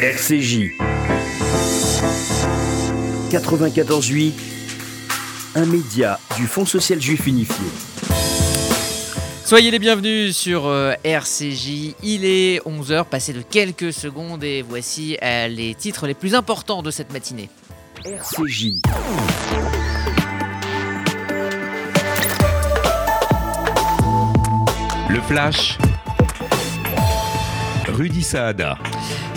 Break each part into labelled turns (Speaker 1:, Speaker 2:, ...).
Speaker 1: RCJ 94.8 Un média du Fonds social juif unifié.
Speaker 2: Soyez les bienvenus sur euh, RCJ. Il est 11h, passé de quelques secondes, et voici euh, les titres les plus importants de cette matinée.
Speaker 1: RCJ
Speaker 3: Le Flash. Rudy Saada.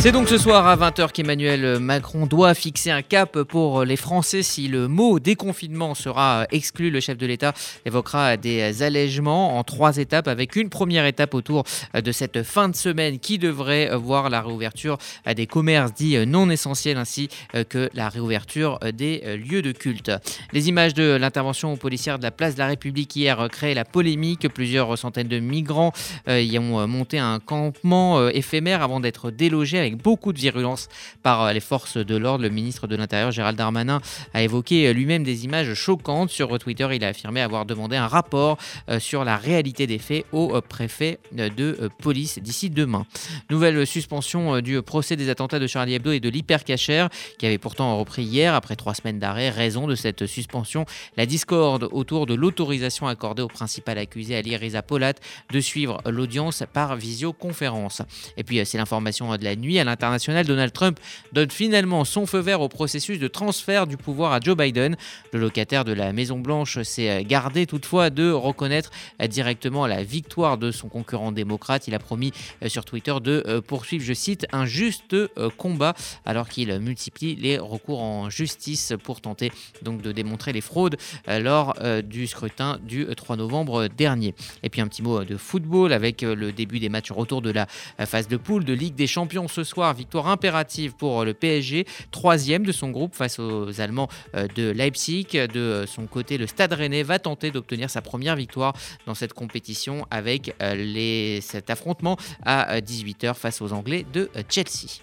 Speaker 2: C'est donc ce soir à 20h qu'Emmanuel Macron doit fixer un cap pour les Français si le mot déconfinement sera exclu. Le chef de l'État évoquera des allègements en trois étapes avec une première étape autour de cette fin de semaine qui devrait voir la réouverture des commerces dits non essentiels ainsi que la réouverture des lieux de culte. Les images de l'intervention policière de la place de la République hier créent la polémique. Plusieurs centaines de migrants y ont monté un campement éphémère avant d'être délogés beaucoup de virulence par euh, les forces de l'ordre. Le ministre de l'Intérieur, Gérald Darmanin, a évoqué euh, lui-même des images choquantes. Sur Twitter, il a affirmé avoir demandé un rapport euh, sur la réalité des faits au préfet de police d'ici demain. Nouvelle suspension du procès des attentats de Charlie Hebdo et de l'hypercacher, qui avait pourtant repris hier après trois semaines d'arrêt. Raison de cette suspension, la discorde autour de l'autorisation accordée au principal accusé Ali Riza Polat de suivre l'audience par visioconférence. Et puis c'est l'information de la nuit à l'international, Donald Trump donne finalement son feu vert au processus de transfert du pouvoir à Joe Biden. Le locataire de la Maison-Blanche s'est gardé toutefois de reconnaître directement la victoire de son concurrent démocrate. Il a promis euh, sur Twitter de euh, poursuivre, je cite, un juste euh, combat alors qu'il multiplie les recours en justice pour tenter donc de démontrer les fraudes lors du scrutin du 3 novembre dernier. Et puis un petit mot de football avec le début des matchs retour de la phase de poule de Ligue des Champions ce Victoire impérative pour le PSG, troisième de son groupe face aux Allemands euh, de Leipzig. De son côté, le Stade Rennais va tenter d'obtenir sa première victoire dans cette compétition avec euh, cet affrontement à 18h euh, face aux Anglais de Chelsea.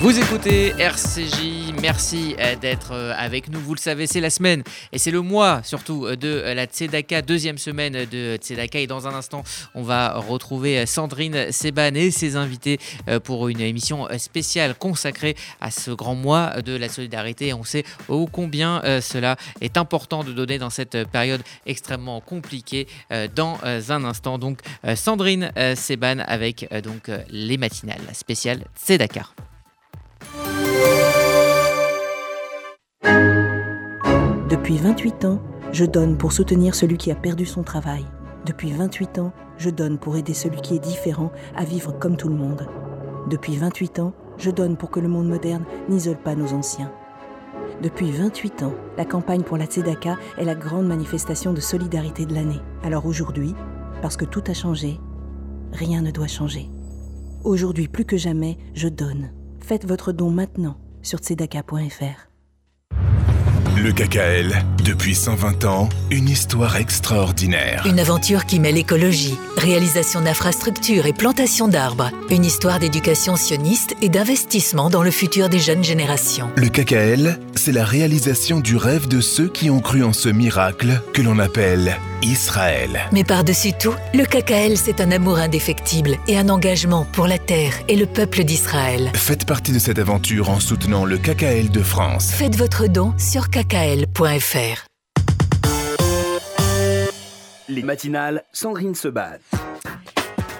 Speaker 2: Vous écoutez RCJ, merci euh, d'être euh, avec nous. Vous le savez, c'est la semaine et c'est le mois surtout euh, de la Tzedaka, deuxième semaine de Tzedaka. Et dans un instant, on va retrouver Sandrine Seban et ses invités pour une émission spéciale consacrée à ce grand mois de la solidarité. on sait ô combien cela est important de donner dans cette période extrêmement compliquée. Dans un instant, donc Sandrine Seban avec donc les matinales spéciales Tzedaka.
Speaker 4: Depuis 28 ans, je donne pour soutenir celui qui a perdu son travail. Depuis 28 ans, je donne pour aider celui qui est différent à vivre comme tout le monde. Depuis 28 ans, je donne pour que le monde moderne n'isole pas nos anciens. Depuis 28 ans, la campagne pour la Tzedaka est la grande manifestation de solidarité de l'année. Alors aujourd'hui, parce que tout a changé, rien ne doit changer. Aujourd'hui plus que jamais, je donne. Faites votre don maintenant sur tzedaka.fr.
Speaker 5: Le KKL, depuis 120 ans, une histoire extraordinaire.
Speaker 6: Une aventure qui mêle écologie, réalisation d'infrastructures et plantation d'arbres. Une histoire d'éducation sioniste et d'investissement dans le futur des jeunes générations.
Speaker 5: Le KKL, c'est la réalisation du rêve de ceux qui ont cru en ce miracle que l'on appelle Israël.
Speaker 6: Mais par-dessus tout, le KKL, c'est un amour indéfectible et un engagement pour la terre et le peuple d'Israël.
Speaker 5: Faites partie de cette aventure en soutenant le KKL de France.
Speaker 6: Faites votre don sur kkl.fr.
Speaker 1: Les matinales, Sandrine se bat.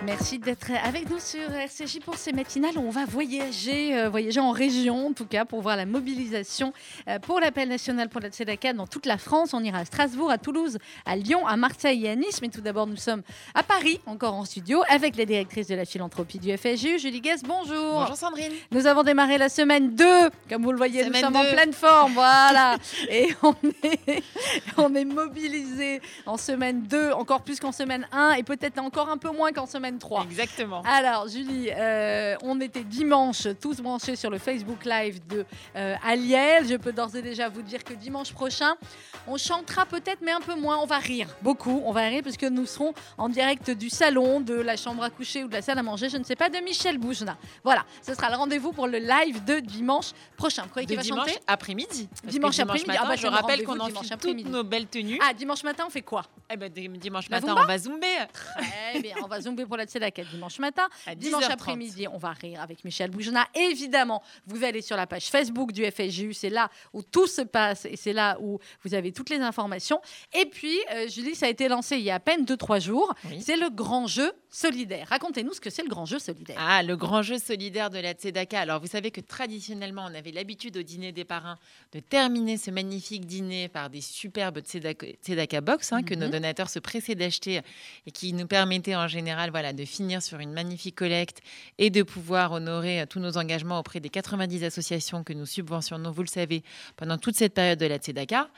Speaker 7: Merci d'être avec nous sur RCJ pour ces matinales. On va voyager, euh, voyager en région, en tout cas, pour voir la mobilisation euh, pour l'appel national pour la Tzedaka dans toute la France. On ira à Strasbourg, à Toulouse, à Lyon, à Marseille et à Nice. Mais tout d'abord, nous sommes à Paris, encore en studio, avec la directrice de la philanthropie du FSJU, Julie Guess. Bonjour.
Speaker 8: Bonjour Sandrine.
Speaker 7: Nous avons démarré la semaine 2. Comme vous le voyez, nous sommes en pleine forme. Voilà. et on est, on est mobilisés en semaine 2, encore plus qu'en semaine 1 et peut-être encore un peu moins qu'en semaine 3.
Speaker 8: Exactement.
Speaker 7: Alors, Julie, euh, on était dimanche tous branchés sur le Facebook Live de euh, Aliel. Je peux d'ores et déjà vous dire que dimanche prochain, on chantera peut-être, mais un peu moins. On va rire beaucoup. On va rire parce que nous serons en direct du salon, de la chambre à coucher ou de la salle à manger, je ne sais pas, de Michel Boujna. Voilà, ce sera le rendez-vous pour le live de dimanche prochain. Vous croyez qu'il va
Speaker 8: dimanche après-midi.
Speaker 7: Dimanche après-midi. Ah bah,
Speaker 8: je rappelle qu'on enfile
Speaker 7: dimanche
Speaker 8: toutes
Speaker 7: après-midi.
Speaker 8: nos belles tenues.
Speaker 7: Ah, dimanche matin, on fait quoi?
Speaker 8: Eh ben, dimanche matin, on va zumber.
Speaker 7: Très bien, on va zoomer pour la la Tzedaka dimanche matin.
Speaker 8: À
Speaker 7: Dimanche
Speaker 8: 10h30.
Speaker 7: après-midi, on va rire avec Michel Boujna. Évidemment, vous allez sur la page Facebook du FSJU, c'est là où tout se passe et c'est là où vous avez toutes les informations. Et puis, euh, Julie, ça a été lancé il y a à peine 2-3 jours.
Speaker 8: Oui.
Speaker 7: C'est le grand jeu solidaire. Racontez-nous ce que c'est le grand jeu solidaire.
Speaker 8: Ah, le grand jeu solidaire de la Tzedaka. Alors, vous savez que traditionnellement, on avait l'habitude au dîner des parrains de terminer ce magnifique dîner par des superbes Tzedaka, Tzedaka box hein, que nos
Speaker 7: Mhm.
Speaker 8: donateurs se pressaient d'acheter et qui nous permettaient en général voilà, de finir sur une magnifique collecte et de pouvoir honorer euh, tous nos engagements auprès des 90 associations que nous subventionnons, vous le savez, pendant toute cette période de la Tzedaka.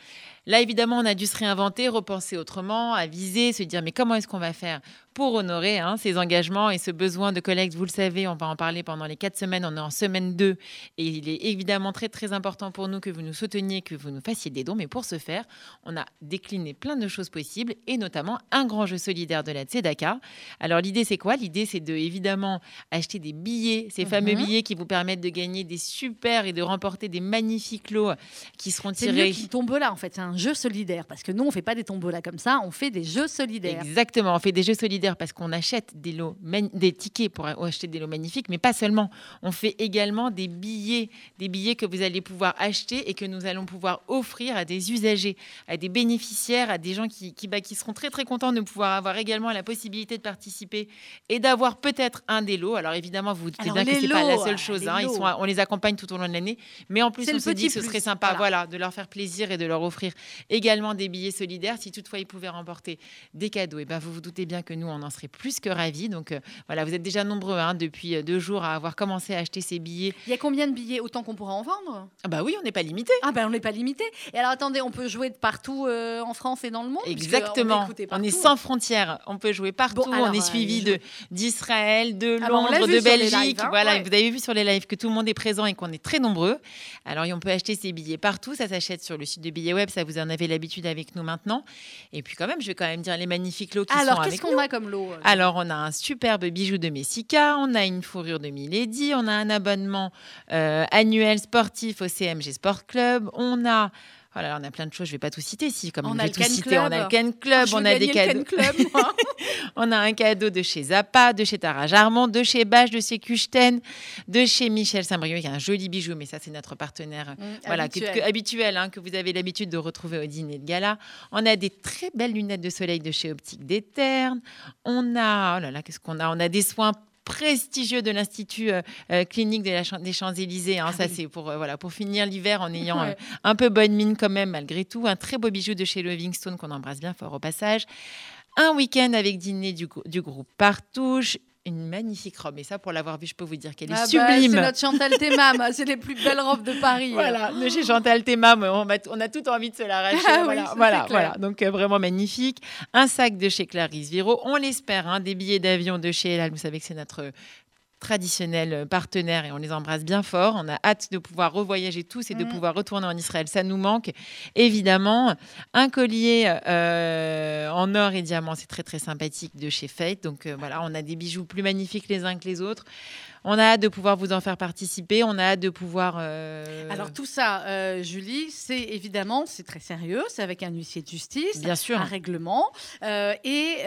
Speaker 8: Là, évidemment, on a dû se réinventer, repenser autrement, aviser, se dire mais comment est-ce qu'on va faire pour honorer hein, ces engagements et ce besoin de collecte? Vous le savez, on va en parler pendant les quatre semaines. On est en semaine 2 et il est évidemment très très important pour nous que vous nous souteniez, que vous nous fassiez des dons. Mais pour ce faire, on a décliné plein de choses possibles et notamment un grand jeu solidaire de la Tzedaka. Alors l'idée c'est quoi? L'idée c'est de évidemment acheter des billets, ces fameux
Speaker 7: Mhm.
Speaker 8: billets qui vous permettent de gagner des super et de remporter des magnifiques lots qui seront tirés.
Speaker 7: qu'une tombola, en fait. C'est un jeu solidaire. Parce que nous, on fait pas des tombolas comme ça, on fait des jeux solidaires.
Speaker 8: Exactement, on fait des jeux solidaires parce qu'on achète des lots, des tickets pour acheter des lots magnifiques, mais pas seulement. On fait également des billets, des billets que vous allez pouvoir acheter et que nous allons pouvoir offrir à des usagers, à des bénéficiaires, à des gens qui, qui, bah, qui seront très très contents de pouvoir avoir également la possibilité de participer et d'avoir peut-être un des lots. Alors évidemment, vous vous doutez bien que
Speaker 7: les
Speaker 8: c'est pas la seule chose. hein. Ils sont, on les accompagne tout au long de l'année, mais en plus on se dit que ce serait sympa,
Speaker 7: voilà.
Speaker 8: voilà, de leur faire plaisir et de leur offrir également des billets solidaires. Si toutefois ils pouvaient remporter des cadeaux, et ben vous vous doutez bien que nous, on en serait plus que ravis. Donc euh, voilà, vous êtes déjà nombreux hein, depuis euh, deux jours à avoir commencé à acheter ces billets.
Speaker 7: Il y a combien de billets Autant qu'on pourra en vendre?
Speaker 8: Ah bah oui, on n'est pas limité.
Speaker 7: Ah ben on n'est pas limité. Et alors attendez, on peut jouer de partout euh, en France et dans le monde
Speaker 8: Exactement.
Speaker 7: On est,
Speaker 8: On sans frontières. On peut jouer partout.
Speaker 7: Bon, alors,
Speaker 8: on est suivi d'Israël, de
Speaker 7: Ah l'a
Speaker 8: Londres, de Belgique.
Speaker 7: lives, hein,
Speaker 8: voilà,
Speaker 7: ouais.
Speaker 8: vous avez vu sur les lives que tout le monde est présent et qu'on est très nombreux. Alors on peut acheter ces billets partout. Ça s'achète sur le site de billets web. Ça vous en avez l'habitude avec nous maintenant. Et puis quand même, je vais quand même dire les magnifiques lots qui
Speaker 7: Alors
Speaker 8: sont
Speaker 7: qu'est-ce
Speaker 8: avec
Speaker 7: qu'on
Speaker 8: nous.
Speaker 7: a comme lot euh,
Speaker 8: Alors, on a un superbe bijou de Messica, on a une fourrure de Milady, on a un abonnement euh, annuel sportif au CMG Sport Club, on a. Voilà, on a plein de choses, je vais pas tout citer ici, comme
Speaker 7: On
Speaker 8: on
Speaker 7: a le
Speaker 8: tout citer.
Speaker 7: Club.
Speaker 8: On a le
Speaker 7: Ah,
Speaker 8: Club, on a des cadeaux.
Speaker 7: Club,
Speaker 8: on a un cadeau de chez Zappa, de chez Tara Jarmont, de chez Bach, de chez Kuchten, de chez Michel Saint-Brieuc, qui a un joli bijou, mais ça, c'est notre partenaire
Speaker 7: Mmh,
Speaker 8: voilà, que-
Speaker 7: habituel.
Speaker 8: que- habituel, hein, que vous avez l'habitude de retrouver au dîner de gala. On a des très belles lunettes de soleil de chez Optique d'Éterne. On a, oh là là, qu'est-ce qu'on a? On a des soins prestigieux de l'Institut euh, euh, clinique de la Champ- des Champs-Élysées. hein. ça, c'est pour, euh, voilà, pour finir l'hiver en ayant
Speaker 7: Ah
Speaker 8: euh, un peu bonne mine quand même, malgré tout. Un très beau bijou de chez Livingstone qu'on embrasse bien fort au passage. Un week-end avec dîner du, du groupe Partouche. Une magnifique robe. Et ça, pour l'avoir vue, je peux vous dire qu'elle est
Speaker 7: Ah bah,
Speaker 8: sublime.
Speaker 7: c'est notre Chantal Thémam, c'est les plus belles robes de Paris.
Speaker 8: Voilà, de chez Chantal Théma, mais on, a tout envie de se l'arracher.
Speaker 7: Ah
Speaker 8: voilà, voilà. Donc euh, vraiment magnifique. Un sac de chez Clarisse Viro, on l'espère, hein, des billets d'avion de chez Elal. Vous savez que c'est notre traditionnel euh, partenaire et on les embrasse bien fort. On a hâte de pouvoir revoyager tous et de
Speaker 7: Mhm.
Speaker 8: pouvoir retourner en Israël. Ça nous manque évidemment. Un collier euh, en or et diamant, c'est très très sympathique de chez Fate. Donc euh, voilà, on a des bijoux plus magnifiques les uns que les autres. On a hâte de pouvoir vous en faire participer. On a hâte de pouvoir. euh,
Speaker 7: Alors tout ça, euh, Julie, c'est évidemment, c'est très sérieux, c'est avec un huissier de justice,
Speaker 8: Bien sûr.
Speaker 7: un règlement. euh, et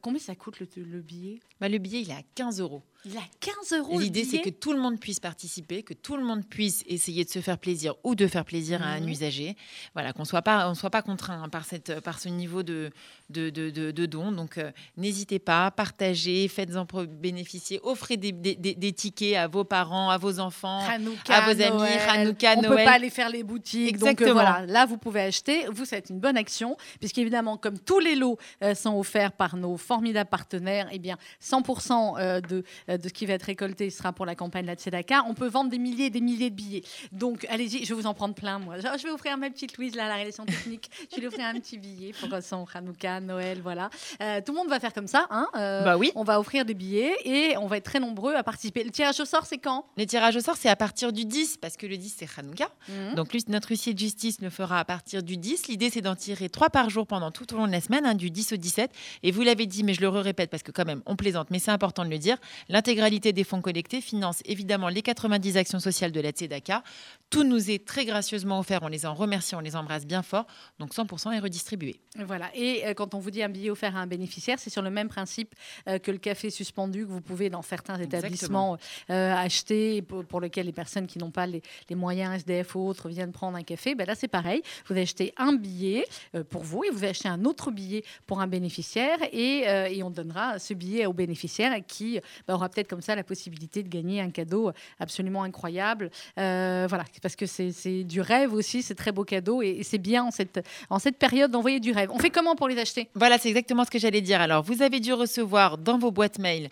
Speaker 7: combien ça coûte le, le billet?
Speaker 8: Bah, le billet, il est à 15 euros.
Speaker 7: Il a 15 euros.
Speaker 8: L'idée, c'est que tout le monde puisse participer, que tout le monde puisse essayer de se faire plaisir ou de faire plaisir à un
Speaker 7: Mhm.
Speaker 8: usager. Voilà, qu'on soit pas, on soit pas contraint hein, par cette, par ce niveau de de, de, de- de don. Donc, euh, n'hésitez pas, partagez, faites-en bénéficier, offrez des, des- des- des tickets à vos parents, à vos enfants.
Speaker 7: Hanouka,
Speaker 8: à vos amis,
Speaker 7: Noël.
Speaker 8: Hanouka,
Speaker 7: On peut
Speaker 8: Noël.
Speaker 7: pas aller faire les boutiques. Donc euh,
Speaker 8: Exactement.
Speaker 7: voilà, là vous pouvez acheter. Vous, c'est une bonne action, puisqu'évidemment, comme tous les lots euh, sont offerts par nos formidables partenaires, eh bien 100% euh, de, de ce qui va être récolté sera pour la campagne de la Tzedaka. On peut vendre des milliers et des milliers de billets. Donc allez-y, je vais vous en prendre plein, moi. Je vais offrir à ma petite Louise, là, la réalisation technique. Je vais lui offrir un petit billet pour euh, son Hanouka, Noël, voilà. Euh, tout le monde va faire comme ça. Hein, euh,
Speaker 8: Bah oui.
Speaker 7: on va offrir des billets et on va être très nombreux à participer. Le tirage au sort, c'est quand?
Speaker 8: Les tirages au sort, c'est à partir du 10, parce que le 10, c'est Hanouka.
Speaker 7: Mhm.
Speaker 8: Donc, notre huissier de justice le fera à partir du 10. L'idée, c'est d'en tirer trois par jour pendant tout au long de la semaine, hein, du 10 au 17. Et vous l'avez dit, mais je le répète parce que quand même, on plaisante, mais c'est important de le dire. L'intégralité des fonds collectés finance évidemment les 90 actions sociales de la Tzedaka. Tout nous est très gracieusement offert. On les en remercie, on les embrasse bien fort. Donc 100% est redistribué.
Speaker 7: Voilà. Et euh, quand on vous dit un billet offert à un bénéficiaire, c'est sur le même principe euh, que le café suspendu que vous pouvez dans certains établissements euh, acheter, pour, pour lequel les personnes qui n'ont pas les, les moyens SDF ou autres viennent prendre un café. Ben là, c'est pareil. Vous achetez un billet pour vous et vous achetez un autre billet pour un bénéficiaire et, et on donnera ce billet au bénéficiaire qui ben, aura peut-être comme ça la possibilité de gagner un cadeau absolument incroyable. Voilà, parce que c'est du rêve aussi, c'est très beau cadeau et, et c'est bien en cette, en cette période d'envoyer du rêve. On fait comment pour les acheter?
Speaker 8: Voilà, c'est exactement ce que j'allais dire. Alors, vous avez dû recevoir dans vos boîtes mail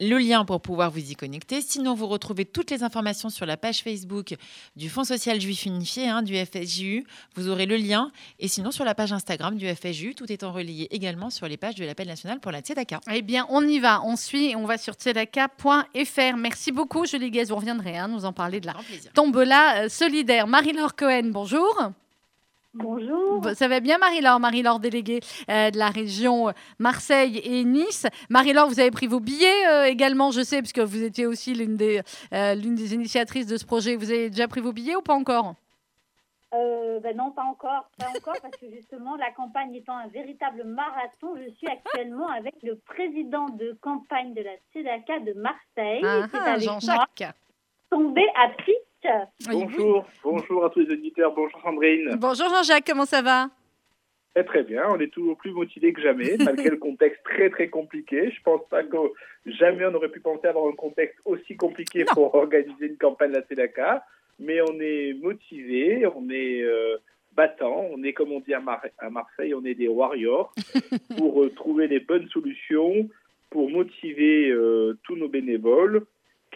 Speaker 8: le lien pour pouvoir vous y connecter. Sinon, vous retrouvez toutes les informations sur la page Facebook du Fonds social juif unifié, hein, du FSJU. Vous aurez le lien. Et sinon, sur la page Instagram du FSJU, tout étant relayé également sur les pages de l'appel national pour la Tzedaka.
Speaker 7: Eh bien, on y va, on suit et on va sur tzedaka.fr. Merci beaucoup, Julie Guez. Vous reviendrez hein, nous en parler de la tombola euh, solidaire. Marie-Laure Cohen, bonjour.
Speaker 9: Bonjour.
Speaker 7: Ça va bien, Marie-Laure Marie-Laure déléguée euh, de la région euh, Marseille et Nice. Marie-Laure, vous avez pris vos billets euh, également, je sais, puisque vous étiez aussi l'une des, euh, l'une des initiatrices de ce projet. Vous avez déjà pris vos billets ou pas encore?
Speaker 9: Euh, ben non, pas encore, pas encore, parce que justement, la campagne étant un véritable marathon, je suis actuellement avec le président de campagne de la Tzedaka de Marseille,
Speaker 7: Ah, Jean-Jacques.
Speaker 9: tombé à pic.
Speaker 10: Bonjour, bonjour à tous les auditeurs, bonjour Sandrine.
Speaker 7: Bonjour Jean-Jacques, comment ça va?
Speaker 10: Très très bien, on est toujours plus motivés que jamais, malgré le contexte très très compliqué. Je pense pas que jamais on aurait pu penser avoir un contexte aussi compliqué
Speaker 7: Non.
Speaker 10: pour organiser une campagne de la mais on est motivés, on est euh, battants, on est comme on dit à, Mar- à Marseille, on est des warriors pour euh, trouver les bonnes solutions, pour motiver euh, tous nos bénévoles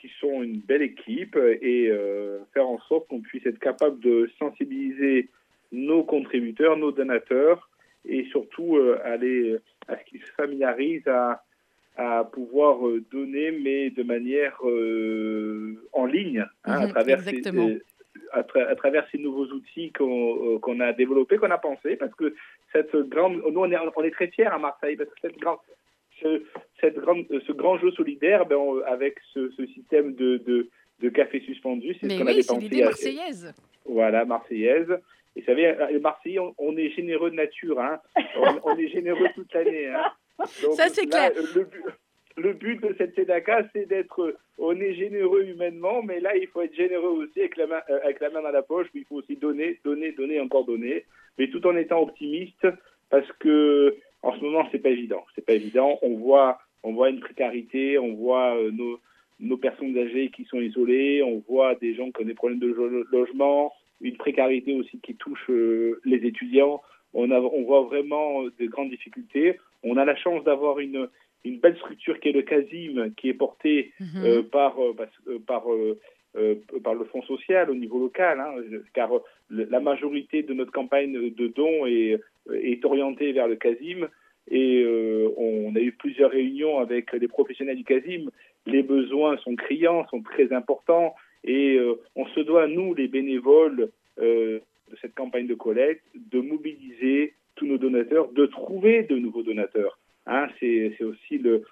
Speaker 10: qui sont une belle équipe et euh, faire en sorte qu'on puisse être capable de sensibiliser nos contributeurs, nos donateurs et surtout euh, aller à ce qu'ils se familiarisent à, à pouvoir euh, donner, mais de manière euh, en ligne, hein, à,
Speaker 7: Mhm,
Speaker 10: travers ces, euh, à, tra- à travers ces nouveaux outils qu'on euh, a développés, qu'on a pensé, parce que cette grande, nous on est, on est très fiers à Marseille, parce que cette grande, ce, cette grande, euh, ce grand jeu solidaire, ben, on- avec ce, ce système de, de, de café suspendu, c'est ce qu'on
Speaker 7: oui,
Speaker 10: avait
Speaker 7: c'est
Speaker 10: pensé.
Speaker 7: l'idée marseillaise.
Speaker 10: voilà, Marseillaise. Et vous savez, les Marseillais, on, on est généreux de nature. Hein. On, on est généreux toute l'année. Hein.
Speaker 7: Ça, c'est clair.
Speaker 10: Le but, le but de cette Tzedaka, c'est d'être... On est généreux humainement, mais là, il faut être généreux aussi avec la main, euh, avec la main dans la poche. Il faut aussi donner, donner, donner, encore donner. Mais tout en étant optimiste, parce que en ce moment, c'est pas évident. C'est pas évident. On voit, on voit une précarité, on voit euh, nos, nos personnes âgées qui sont isolées, on voit des gens qui ont des problèmes de lo- logement, une précarité aussi qui touche euh, les étudiants. On, a, on voit vraiment euh, de grandes difficultés. On a la chance d'avoir une, une belle structure qui est le CASIM, qui est portée
Speaker 7: Mhm.
Speaker 10: euh, par, parce- par, euh, par le Fonds social au niveau local, hein, car la majorité de notre campagne de dons est, est orientée vers le CASIM. Et euh, on a eu plusieurs réunions avec les professionnels du CASIM. Les besoins sont criants, sont très importants. Et euh, on se doit, nous, les bénévoles euh, de cette campagne de collecte, de mobiliser tous nos donateurs, de trouver de nouveaux donateurs. Hein, c'est aussi, le-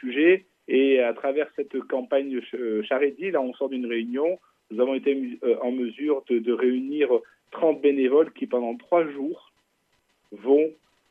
Speaker 10: sujet. Et à travers cette campagne Charity, là, on sort d'une réunion. Nous avons été en mesure de réunir 30 bénévoles qui, pendant trois jours, vont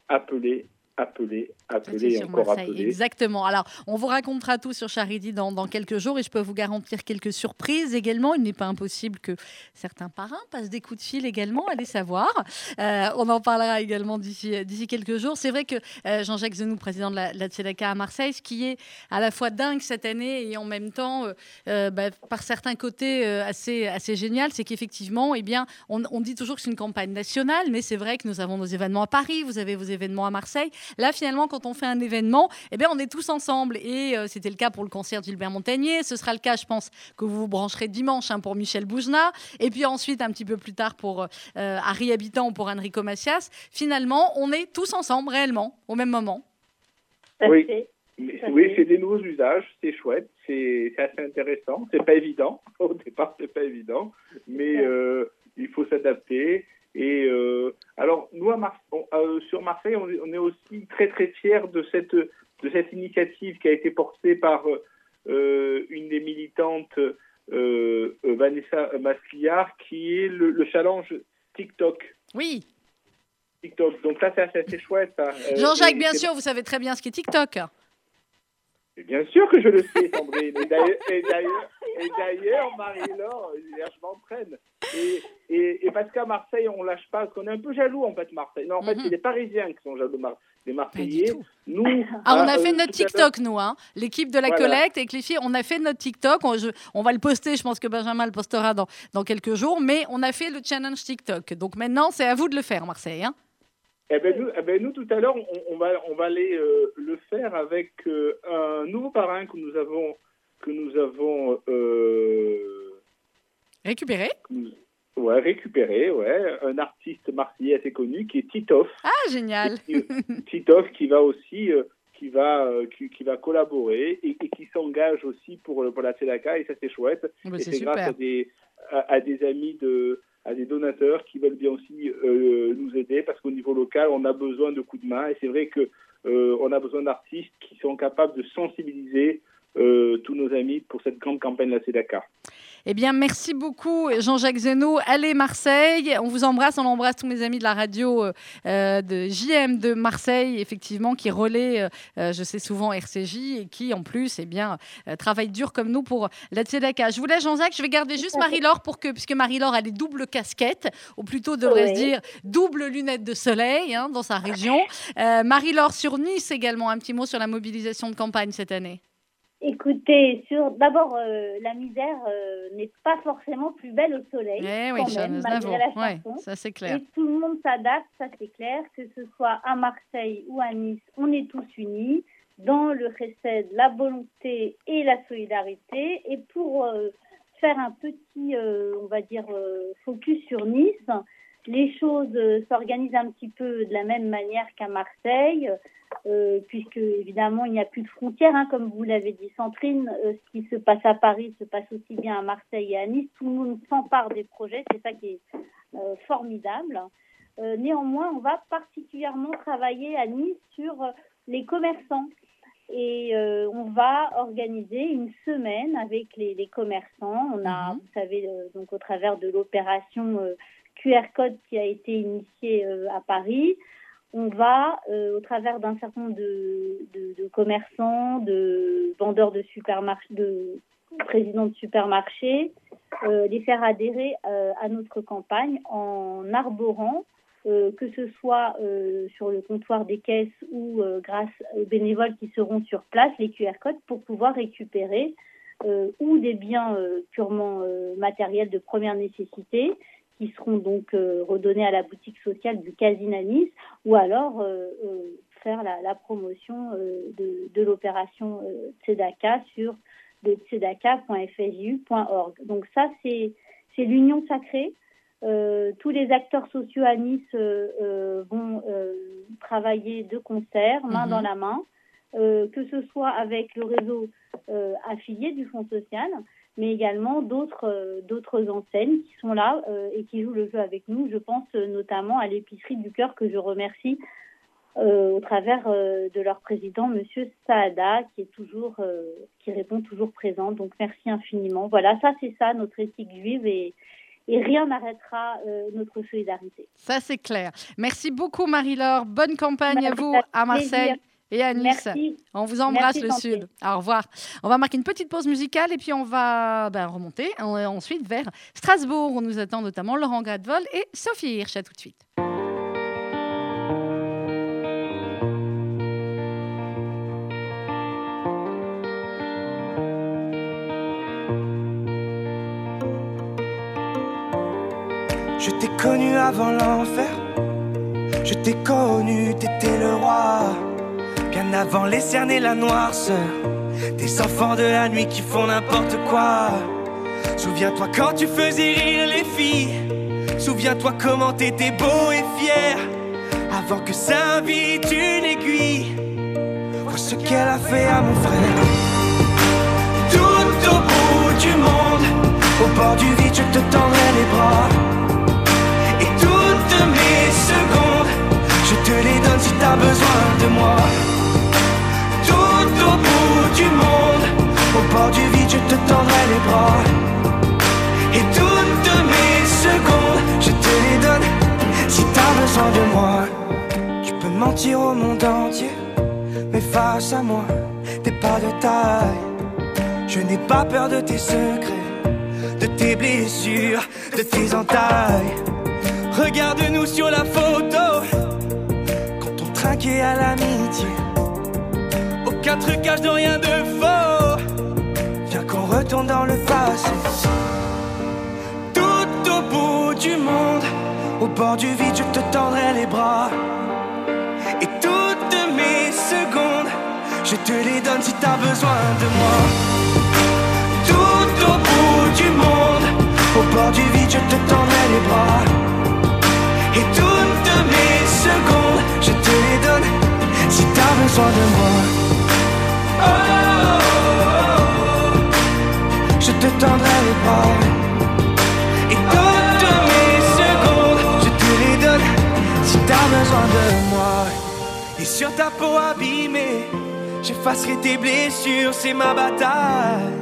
Speaker 10: appeler, appeler, appeler et encore appeler.
Speaker 7: Exactement. Alors, on vous racontera tout sur Charity dans, dans quelques jours et je peux vous garantir quelques surprises également. Il n'est pas impossible que certains parrains passent des coups de fil également, allez savoir. Euh, on en parlera également d'ici quelques jours. C'est vrai que euh, Jean-Jacques Zenou, président de la, la Tzedaka à Marseille, ce qui est à la fois dingue cette année et en même temps, euh, bah, par certains côtés, assez, assez génial, c'est qu'effectivement, eh bien, on, on dit toujours que c'est une campagne nationale, mais c'est vrai que nous avons nos événements à Paris, vous avez vos événements à Marseille. Là, finalement, quand on fait un événement, eh bien, on est tous ensemble. Et euh, c'était le cas pour le concert d'Hilbert Montagnier. Ce sera le cas, je pense, que vous vous brancherez dimanche hein, pour Michel Boujna. Et puis ensuite, un petit peu plus tard, pour euh, Harry Habitant ou pour Enrico Macias. Finalement, on est tous ensemble, réellement, au même moment.
Speaker 10: Oui. Mais oui, c'est des nouveaux usages, c'est chouette, c'est assez intéressant. C'est pas évident, au départ, c'est pas évident, mais euh, il faut s'adapter. Et euh, alors, nous, à Mar- on- euh, sur Marseille, on est, on est aussi très très fiers de cette, de cette initiative qui a été portée par euh, une des militantes, euh, euh, Vanessa Masliard, qui est le, le challenge TikTok.
Speaker 7: Oui.
Speaker 10: TikTok. Donc ça, c'est assez, assez chouette. Euh,
Speaker 7: Jean-Jacques, bien sûr, vous savez très bien ce qu'est TikTok.
Speaker 10: Et Bien sûr que je le sais, Sandrine. Et d'ailleurs, Marie-Laure, je m'entraîne. Et, et, et parce qu'à Marseille, on lâche pas, parce qu'on est un peu jaloux, en fait, Marseille. Non, en fait,
Speaker 7: Mhm.
Speaker 10: c'est les Parisiens qui sont jaloux des Marseillais. Nous,
Speaker 7: Ah, on
Speaker 10: ah,
Speaker 7: a fait
Speaker 10: euh,
Speaker 7: notre TikTok, nous, hein. l'équipe de la
Speaker 10: Voilà.
Speaker 7: collecte avec les filles. On a fait notre TikTok. On, je- on va le poster. Je pense que Benjamin le postera dans, dans quelques jours. Mais on a fait le challenge TikTok. Donc maintenant, c'est à vous de le faire, Marseille. hein.
Speaker 10: Eh ben, nous, eh ben, nous, tout à l'heure, on, on va, on va aller euh, le faire avec euh, un nouveau parrain que nous avons, que nous avons euh, nous- ouais, récupéré, ouais, un artiste marseillais assez connu qui est Titoff.
Speaker 7: Ah, génial.
Speaker 10: Titoff qui va aussi qui va qui, qui va collaborer et, et qui s'engage aussi pour pour la Tzedaka et ça c'est chouette
Speaker 7: Oh, bah,
Speaker 10: et
Speaker 7: c'est
Speaker 10: grâce
Speaker 7: super.
Speaker 10: à des à, à des amis de à des donateurs qui veulent bien aussi euh, nous aider parce qu'au niveau local on a besoin de coups de main et c'est vrai que euh, on a besoin d'artistes qui sont capables de sensibiliser euh, tous nos amis pour cette grande campagne de la Tzedaka.
Speaker 7: Eh bien, merci beaucoup, Jean-Jacques Zeno. Allez, Marseille. On vous embrasse. On embrasse tous mes amis de la radio euh, de JM de Marseille, effectivement, qui relaient, euh, euh, je sais souvent, RCJ et qui, en plus, eh bien, euh, travaillent dur comme nous pour la Tzedaka. Je vous laisse, Jean-Jacques. Je vais garder juste Marie-Laure pour que, puisque Marie-Laure a les doubles casquettes, ou plutôt devrait se
Speaker 9: Oui.
Speaker 7: dire double lunettes de soleil hein, dans sa région. Marie-Laure sur Nice également. Un petit mot sur la mobilisation de campagne cette année.
Speaker 9: Écoutez, sur d'abord, euh, la misère euh, n'est pas forcément plus belle au soleil.
Speaker 7: Eh oui,
Speaker 9: quand même, malgré la
Speaker 7: Ouais, ça c'est clair.
Speaker 9: Et tout le monde s'adapte, ça c'est clair, que ce soit à Marseille ou à Nice, on est tous unis dans le recède, la volonté et la solidarité. Et pour euh, faire un petit, euh, on va dire, euh, focus sur Nice, les choses euh, s'organisent un petit peu de la même manière qu'à Marseille, euh, puisque évidemment il n'y a plus de frontières, hein, comme vous l'avez dit, Centrine. Euh, ce qui se passe à Paris se passe aussi bien à Marseille et à Nice. Tout le monde s'empare des projets, c'est ça qui est euh, formidable. Néanmoins, on va particulièrement travailler à Nice sur les commerçants. Et euh, on va organiser une semaine avec les, les commerçants. On a,
Speaker 7: Mhm.
Speaker 9: vous savez, euh, donc au travers de l'opération euh, QR code qui a été initiée euh, à Paris, on va, euh, au travers d'un certain nombre de, commerçants, de vendeurs de supermarchés, de présidents de supermarchés, euh, les faire adhérer à notre campagne en arborant, que ce soit sur le comptoir des caisses ou grâce aux bénévoles qui seront sur place, les QR codes pour pouvoir récupérer ou des biens purement matériels de première nécessité qui seront donc euh, redonnés à la boutique sociale du Casino à Nice ou alors euh, euh, faire la, la promotion de, de l'opération Tzedaka sur le tzedaka.fsu.org. Donc ça, c'est l'union sacrée. Euh, tous les acteurs sociaux à Nice euh, euh, vont travailler de concert, main
Speaker 7: Mhm.
Speaker 9: dans la main, que ce soit avec le réseau affilié du Fonds social, mais également d'autres euh, d'autres enseignes qui sont là euh, et qui jouent le jeu avec nous. Je pense euh, notamment à l'épicerie du cœur que je remercie au travers de leur président, Monsieur Saada, qui est toujours, qui répond toujours présent. Donc merci infiniment. Voilà, ça c'est ça notre éthique juive et, et rien n'arrêtera euh, notre solidarité.
Speaker 7: Ça, c'est clair. Merci beaucoup, Marie-Laure. Bonne campagne à vous à Marseille et à Nice.
Speaker 9: Merci.
Speaker 7: On vous embrasse
Speaker 9: Merci,
Speaker 7: le. Sud. Au revoir. On va marquer une petite pause musicale et puis on va ben, remonter en- ensuite vers Strasbourg. où nous attend notamment Laurent Gradvol et Sophie Hirsch. À tout de suite.
Speaker 11: Je t'ai connu avant l'enfer. Je t'ai connu, t'étais le roi. Avant les cernes et la noirceur. Des enfants de la nuit qui font n'importe quoi. Souviens-toi quand tu faisais rire les filles. Souviens-toi comment t'étais beau et fier. Avant que s'invite une aiguille. voir ce qu'elle a fait à mon frère. Tout au bout du monde, au bord du vide, je te tendrai les bras. Et toutes mes secondes, je te les donne si t'as besoin de moi. Au bord du vide, je te tendrai les bras. Et toutes mes secondes, je te les donne si t'as besoin de moi. Tu peux mentir au monde entier, mais face à moi, t'es pas de taille. Je n'ai pas peur de tes secrets, de tes blessures, de tes entailles. Regarde-nous sur la photo, quand on trinquait à l'amitié. Aux quatre cages de rien de faux. Viens qu'on retourne dans le passé. Tout au bout du monde, au bord du vide, je te tendrai les bras. Et toutes mes secondes, je te les donne si t'as besoin de moi. Tout au bout du monde, au bord du vide, je te tendrai les bras. Et toutes mes secondes, je te les donne si t'as besoin de moi. Oh, je te tendrai les bras. Et toutes mes secondes, je te les donne si t'as besoin de moi. Et sur ta peau abîmée, j'effacerai tes blessures, c'est ma bataille.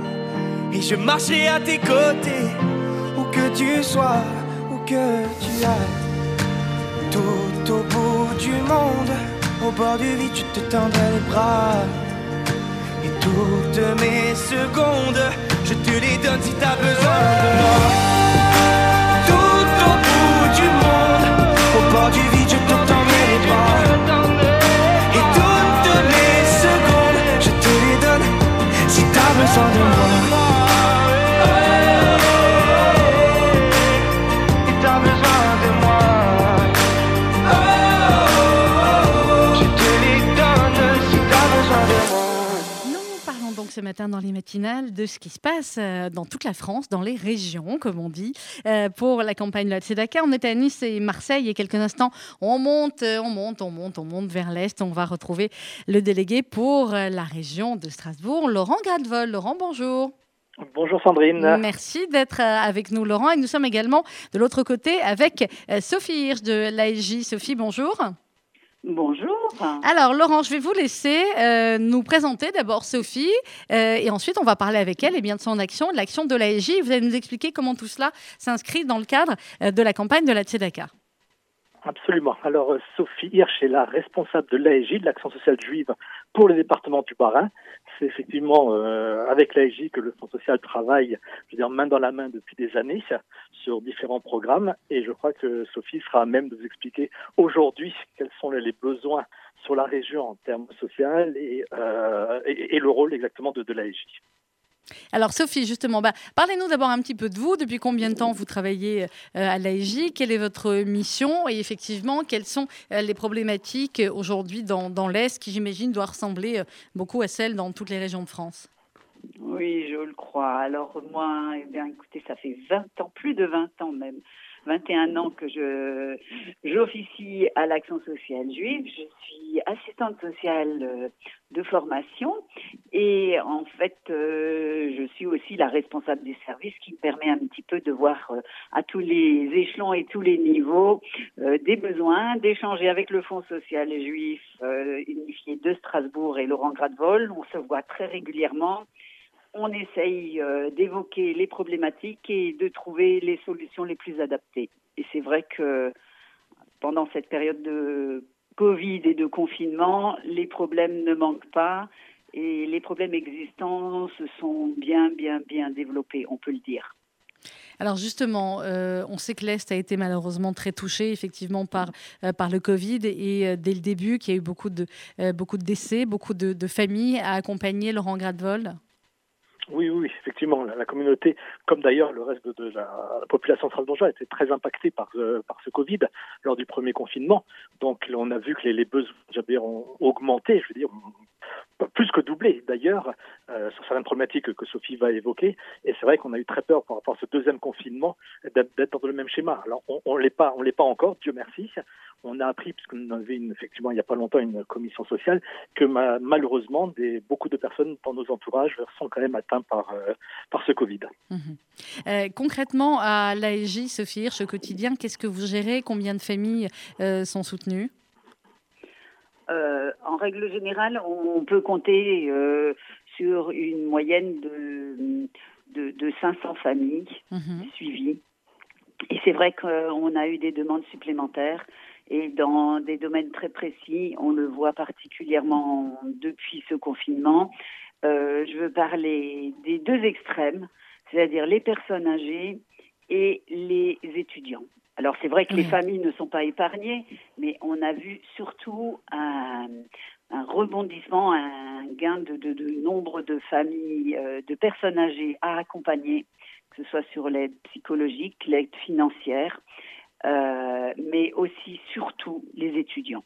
Speaker 11: Et je marcherai à tes côtés, où que tu sois, où que tu ailles. Tout au bout du monde, au bord du vide, je te tendrai les bras. Toutes mes secondes, je te les donne si t'as besoin de moi. Tout au bout du monde, au bord du vide, je te tendrai les bras. Et toutes mes secondes, je te les donne si t'as besoin de moi.
Speaker 7: Donc ce matin dans les matinales de ce qui se passe euh, dans toute la France, dans les régions, comme on dit, euh, pour la campagne de la Tzedaka. On est à Nice et Marseille et quelques instants, on monte, euh, on monte, on monte, on monte vers l'Est. On va retrouver le délégué pour la région de Strasbourg, Laurent Gradevol. Laurent, bonjour.
Speaker 12: Bonjour Sandrine.
Speaker 7: Merci d'être avec nous, Laurent. Et nous sommes également de l'autre côté avec Sophie Hirsch de l'ASJ. Sophie, bonjour.
Speaker 13: Bonjour.
Speaker 7: Alors, Laurent, je vais vous laisser euh, nous présenter d'abord Sophie euh, et ensuite on va parler avec elle et bien de son action, de l'action de l'ASJ. Vous allez nous expliquer comment tout cela s'inscrit dans le cadre euh, de la campagne de la Tzedaka.
Speaker 12: Absolument. Alors Sophie Hirsch est la responsable de l'AEJ, de l'Action sociale juive pour le département du Bas-Rhin. C'est effectivement euh, avec l'AEJ que le Fonds social travaille, je veux dire, main dans la main depuis des années sur différents programmes. Et je crois que Sophie sera à même de vous expliquer aujourd'hui quels sont les besoins sur la région en termes sociaux et, euh, et, le rôle exactement de, de l'AEJ.
Speaker 7: Alors Sophie, justement, bah, parlez-nous d'abord un petit peu de vous. Depuis combien de temps vous travaillez euh, à l'AEJ Quelle est votre mission? Et effectivement, quelles sont euh, les problématiques euh, aujourd'hui dans, l'Est qui, j'imagine, doit ressembler beaucoup à celles dans toutes les régions de France?
Speaker 13: Oui, je le crois. Alors moi, eh bien, écoutez, ça fait 20 ans, plus de 20 ans même, 21 ans que je j'officie à l'Action sociale juive. Je suis assistante sociale euh, de formation et en fait, euh, je suis aussi la responsable des services qui me permet un petit peu de voir euh, à tous les échelons et tous les niveaux des besoins, d'échanger avec le Fonds social juif unifié de Strasbourg et Laurent Gradevol. On se voit très régulièrement on essaye euh, d'évoquer les problématiques et de trouver les solutions les plus adaptées. Et c'est vrai que pendant cette période de Covid et de confinement, les problèmes ne manquent pas et les problèmes existants se sont bien, bien, bien développés, on peut le dire.
Speaker 7: Alors justement, euh, on sait que l'Est a été malheureusement très touché effectivement par, euh, le Covid et dès le début qu'il y a eu beaucoup de, beaucoup de décès, beaucoup de, de familles à accompagner Laurent Gradevol.
Speaker 12: Oui, oui, effectivement, la, communauté, comme d'ailleurs le reste de, la, la, population strasbourgeoise, été très impactée par, euh, par ce Covid lors du premier confinement. Donc, on a vu que les, les besoins ont augmenté, je veux dire, plus que doublé d'ailleurs euh, sur certaines problématiques que Sophie va évoquer. Et c'est vrai qu'on a eu très peur par rapport à ce deuxième confinement d'être dans le même schéma. Alors on, on l'est pas, on l'est pas encore, Dieu merci. On a appris, puisqu'on avait une, effectivement il n'y a pas longtemps une commission sociale, que malheureusement beaucoup de personnes dans nos entourages sont quand même atteintes par, euh, par ce Covid.
Speaker 7: Mhm. Euh, concrètement, à l'AEJ, Sophie Hirsch, au quotidien, qu'est-ce que vous gérez? Combien de familles sont soutenues?
Speaker 13: Euh, en règle générale, on peut compter euh, sur une moyenne de, de, de 500 familles mhm. suivies. Et c'est vrai qu'on a eu des demandes supplémentaires. Et dans des domaines très précis, on le voit particulièrement depuis ce confinement. Euh, je veux parler des deux extrêmes, c'est-à-dire les personnes âgées et les étudiants. Alors c'est vrai que les familles ne sont pas épargnées, mais on a vu surtout un, rebondissement, un gain de, nombre de familles, euh, de personnes âgées à accompagner, que ce soit sur l'aide psychologique, l'aide financière, euh, mais aussi surtout les étudiants.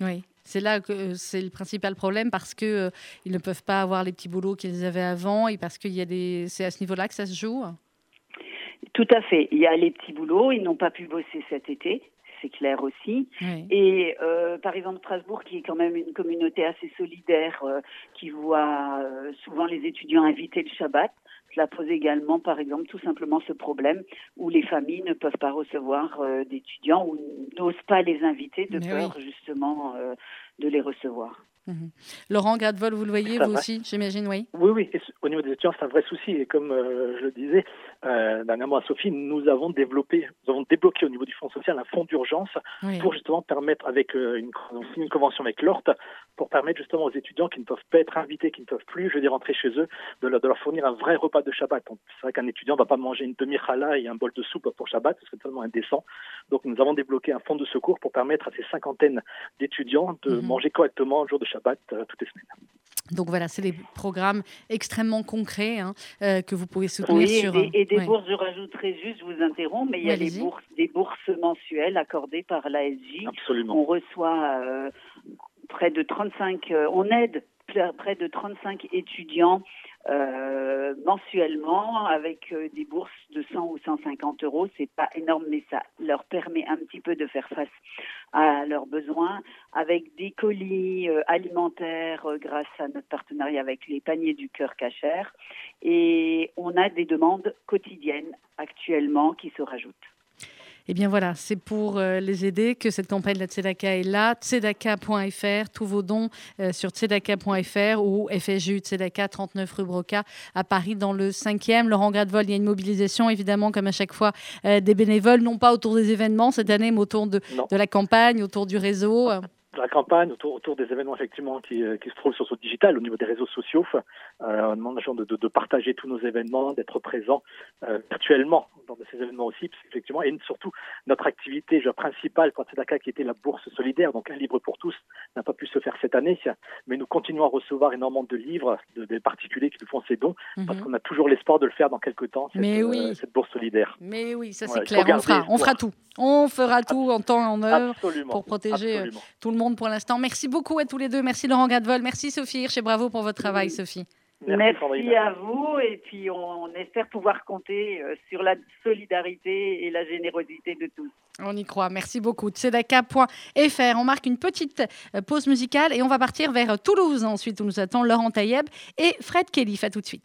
Speaker 7: Oui, c'est là que c'est le principal problème parce que euh, ils ne peuvent pas avoir les petits boulots qu'ils avaient avant et parce qu'il y a des, c'est à ce niveau-là que ça se joue?
Speaker 13: Tout à fait. Il y a les petits boulots, ils n'ont pas pu bosser cet été, c'est clair aussi. Et euh, par exemple, Strasbourg, qui est quand même une communauté assez solidaire, euh, qui voit euh, souvent les étudiants invités le Shabbat, cela pose également, par exemple, tout simplement ce problème où les familles ne peuvent pas recevoir d'étudiants ou n'osent pas les inviter de peur justement de les recevoir.
Speaker 7: Mhm. Laurent Gradvol, vous le voyez, vous aussi, j'imagine, oui
Speaker 12: Oui, oui. au niveau des étudiants, c'est un vrai souci. Et comme euh, je le disais euh, dernièrement à Sophie, nous avons développé, nous avons débloqué au niveau du Fonds social un fonds d'urgence pour justement permettre, avec euh, une, une convention avec l'ORT, pour permettre justement aux étudiants qui ne peuvent pas être invités, qui ne peuvent plus, je veux dire, rentrer chez eux, de leur, de leur fournir un vrai repas de Shabbat. C'est vrai qu'un étudiant ne va pas manger une demi-challah et un bol de soupe pour Shabbat, ce serait totalement indécent. Donc nous avons débloqué un fonds de secours pour permettre à ces cinquantaines d'étudiants de mhm. manger correctement le jour de Shabbat euh, toutes les semaines.
Speaker 7: Donc voilà, c'est des programmes extrêmement concrets hein, euh, que vous pouvez soutenir
Speaker 13: oui,
Speaker 7: sur.
Speaker 13: Et, et des bourses, je rajouterai juste, je vous interromps, mais il y a des bourses, des bourses mensuelles accordées par l'ASJ.
Speaker 12: Absolument.
Speaker 13: On reçoit euh, près de 35, on aide près de 35 étudiants euh, mensuellement avec euh, des bourses de 100 ou 150 euros. C'est pas énorme, mais ça leur permet un petit peu de faire face à leurs besoins avec des colis euh, alimentaires grâce à notre partenariat avec les paniers du cœur cachère. Et on a des demandes quotidiennes actuellement qui se rajoutent.
Speaker 7: Eh bien voilà, c'est pour euh, les aider que cette campagne de la Tzedaka est là. Tzedaka.fr, tous vos dons euh, sur tzedaka.fr ou FSJU Tzedaka 39 rue Broca à Paris dans le 5e. Laurent Gradevol, il y a une mobilisation évidemment comme à chaque fois euh, des bénévoles, non pas autour des événements cette année, mais autour de, de la campagne, autour du réseau
Speaker 12: la campagne autour, autour des événements effectivement qui, euh, qui se trouvent sur ce digital au niveau des réseaux sociaux, euh, en demandant de, de, de, partager tous nos événements, d'être présents euh, virtuellement dans ces événements aussi, effectivement, et surtout notre activité je, principale pour Tzedaka qui était la bourse solidaire, donc un livre pour tous, n'a pas pu se faire cette année, mais nous continuons à recevoir énormément de livres de, des particuliers qui nous font ces dons, parce mhm. qu'on a toujours l'espoir de le faire dans quelques temps, cette,
Speaker 7: mais oui.
Speaker 12: Euh, cette bourse solidaire.
Speaker 7: Mais oui, ça c'est clair, on fera, on fera tout. On fera tout en temps et en heure pour protéger tout le monde pour l'instant. Merci beaucoup à tous les deux. Merci Laurent Gadevol. Merci Sophie Hirsch et bravo pour votre travail, Sophie.
Speaker 13: Merci, à vous et puis on, espère pouvoir compter euh, sur la solidarité et la générosité de tous.
Speaker 7: On y croit. Merci beaucoup. Tzedaka.fr. On marque une petite euh, pause musicale et on va partir vers Toulouse ensuite où nous attend Laurent Taïeb et Fred Kelly. À tout de suite.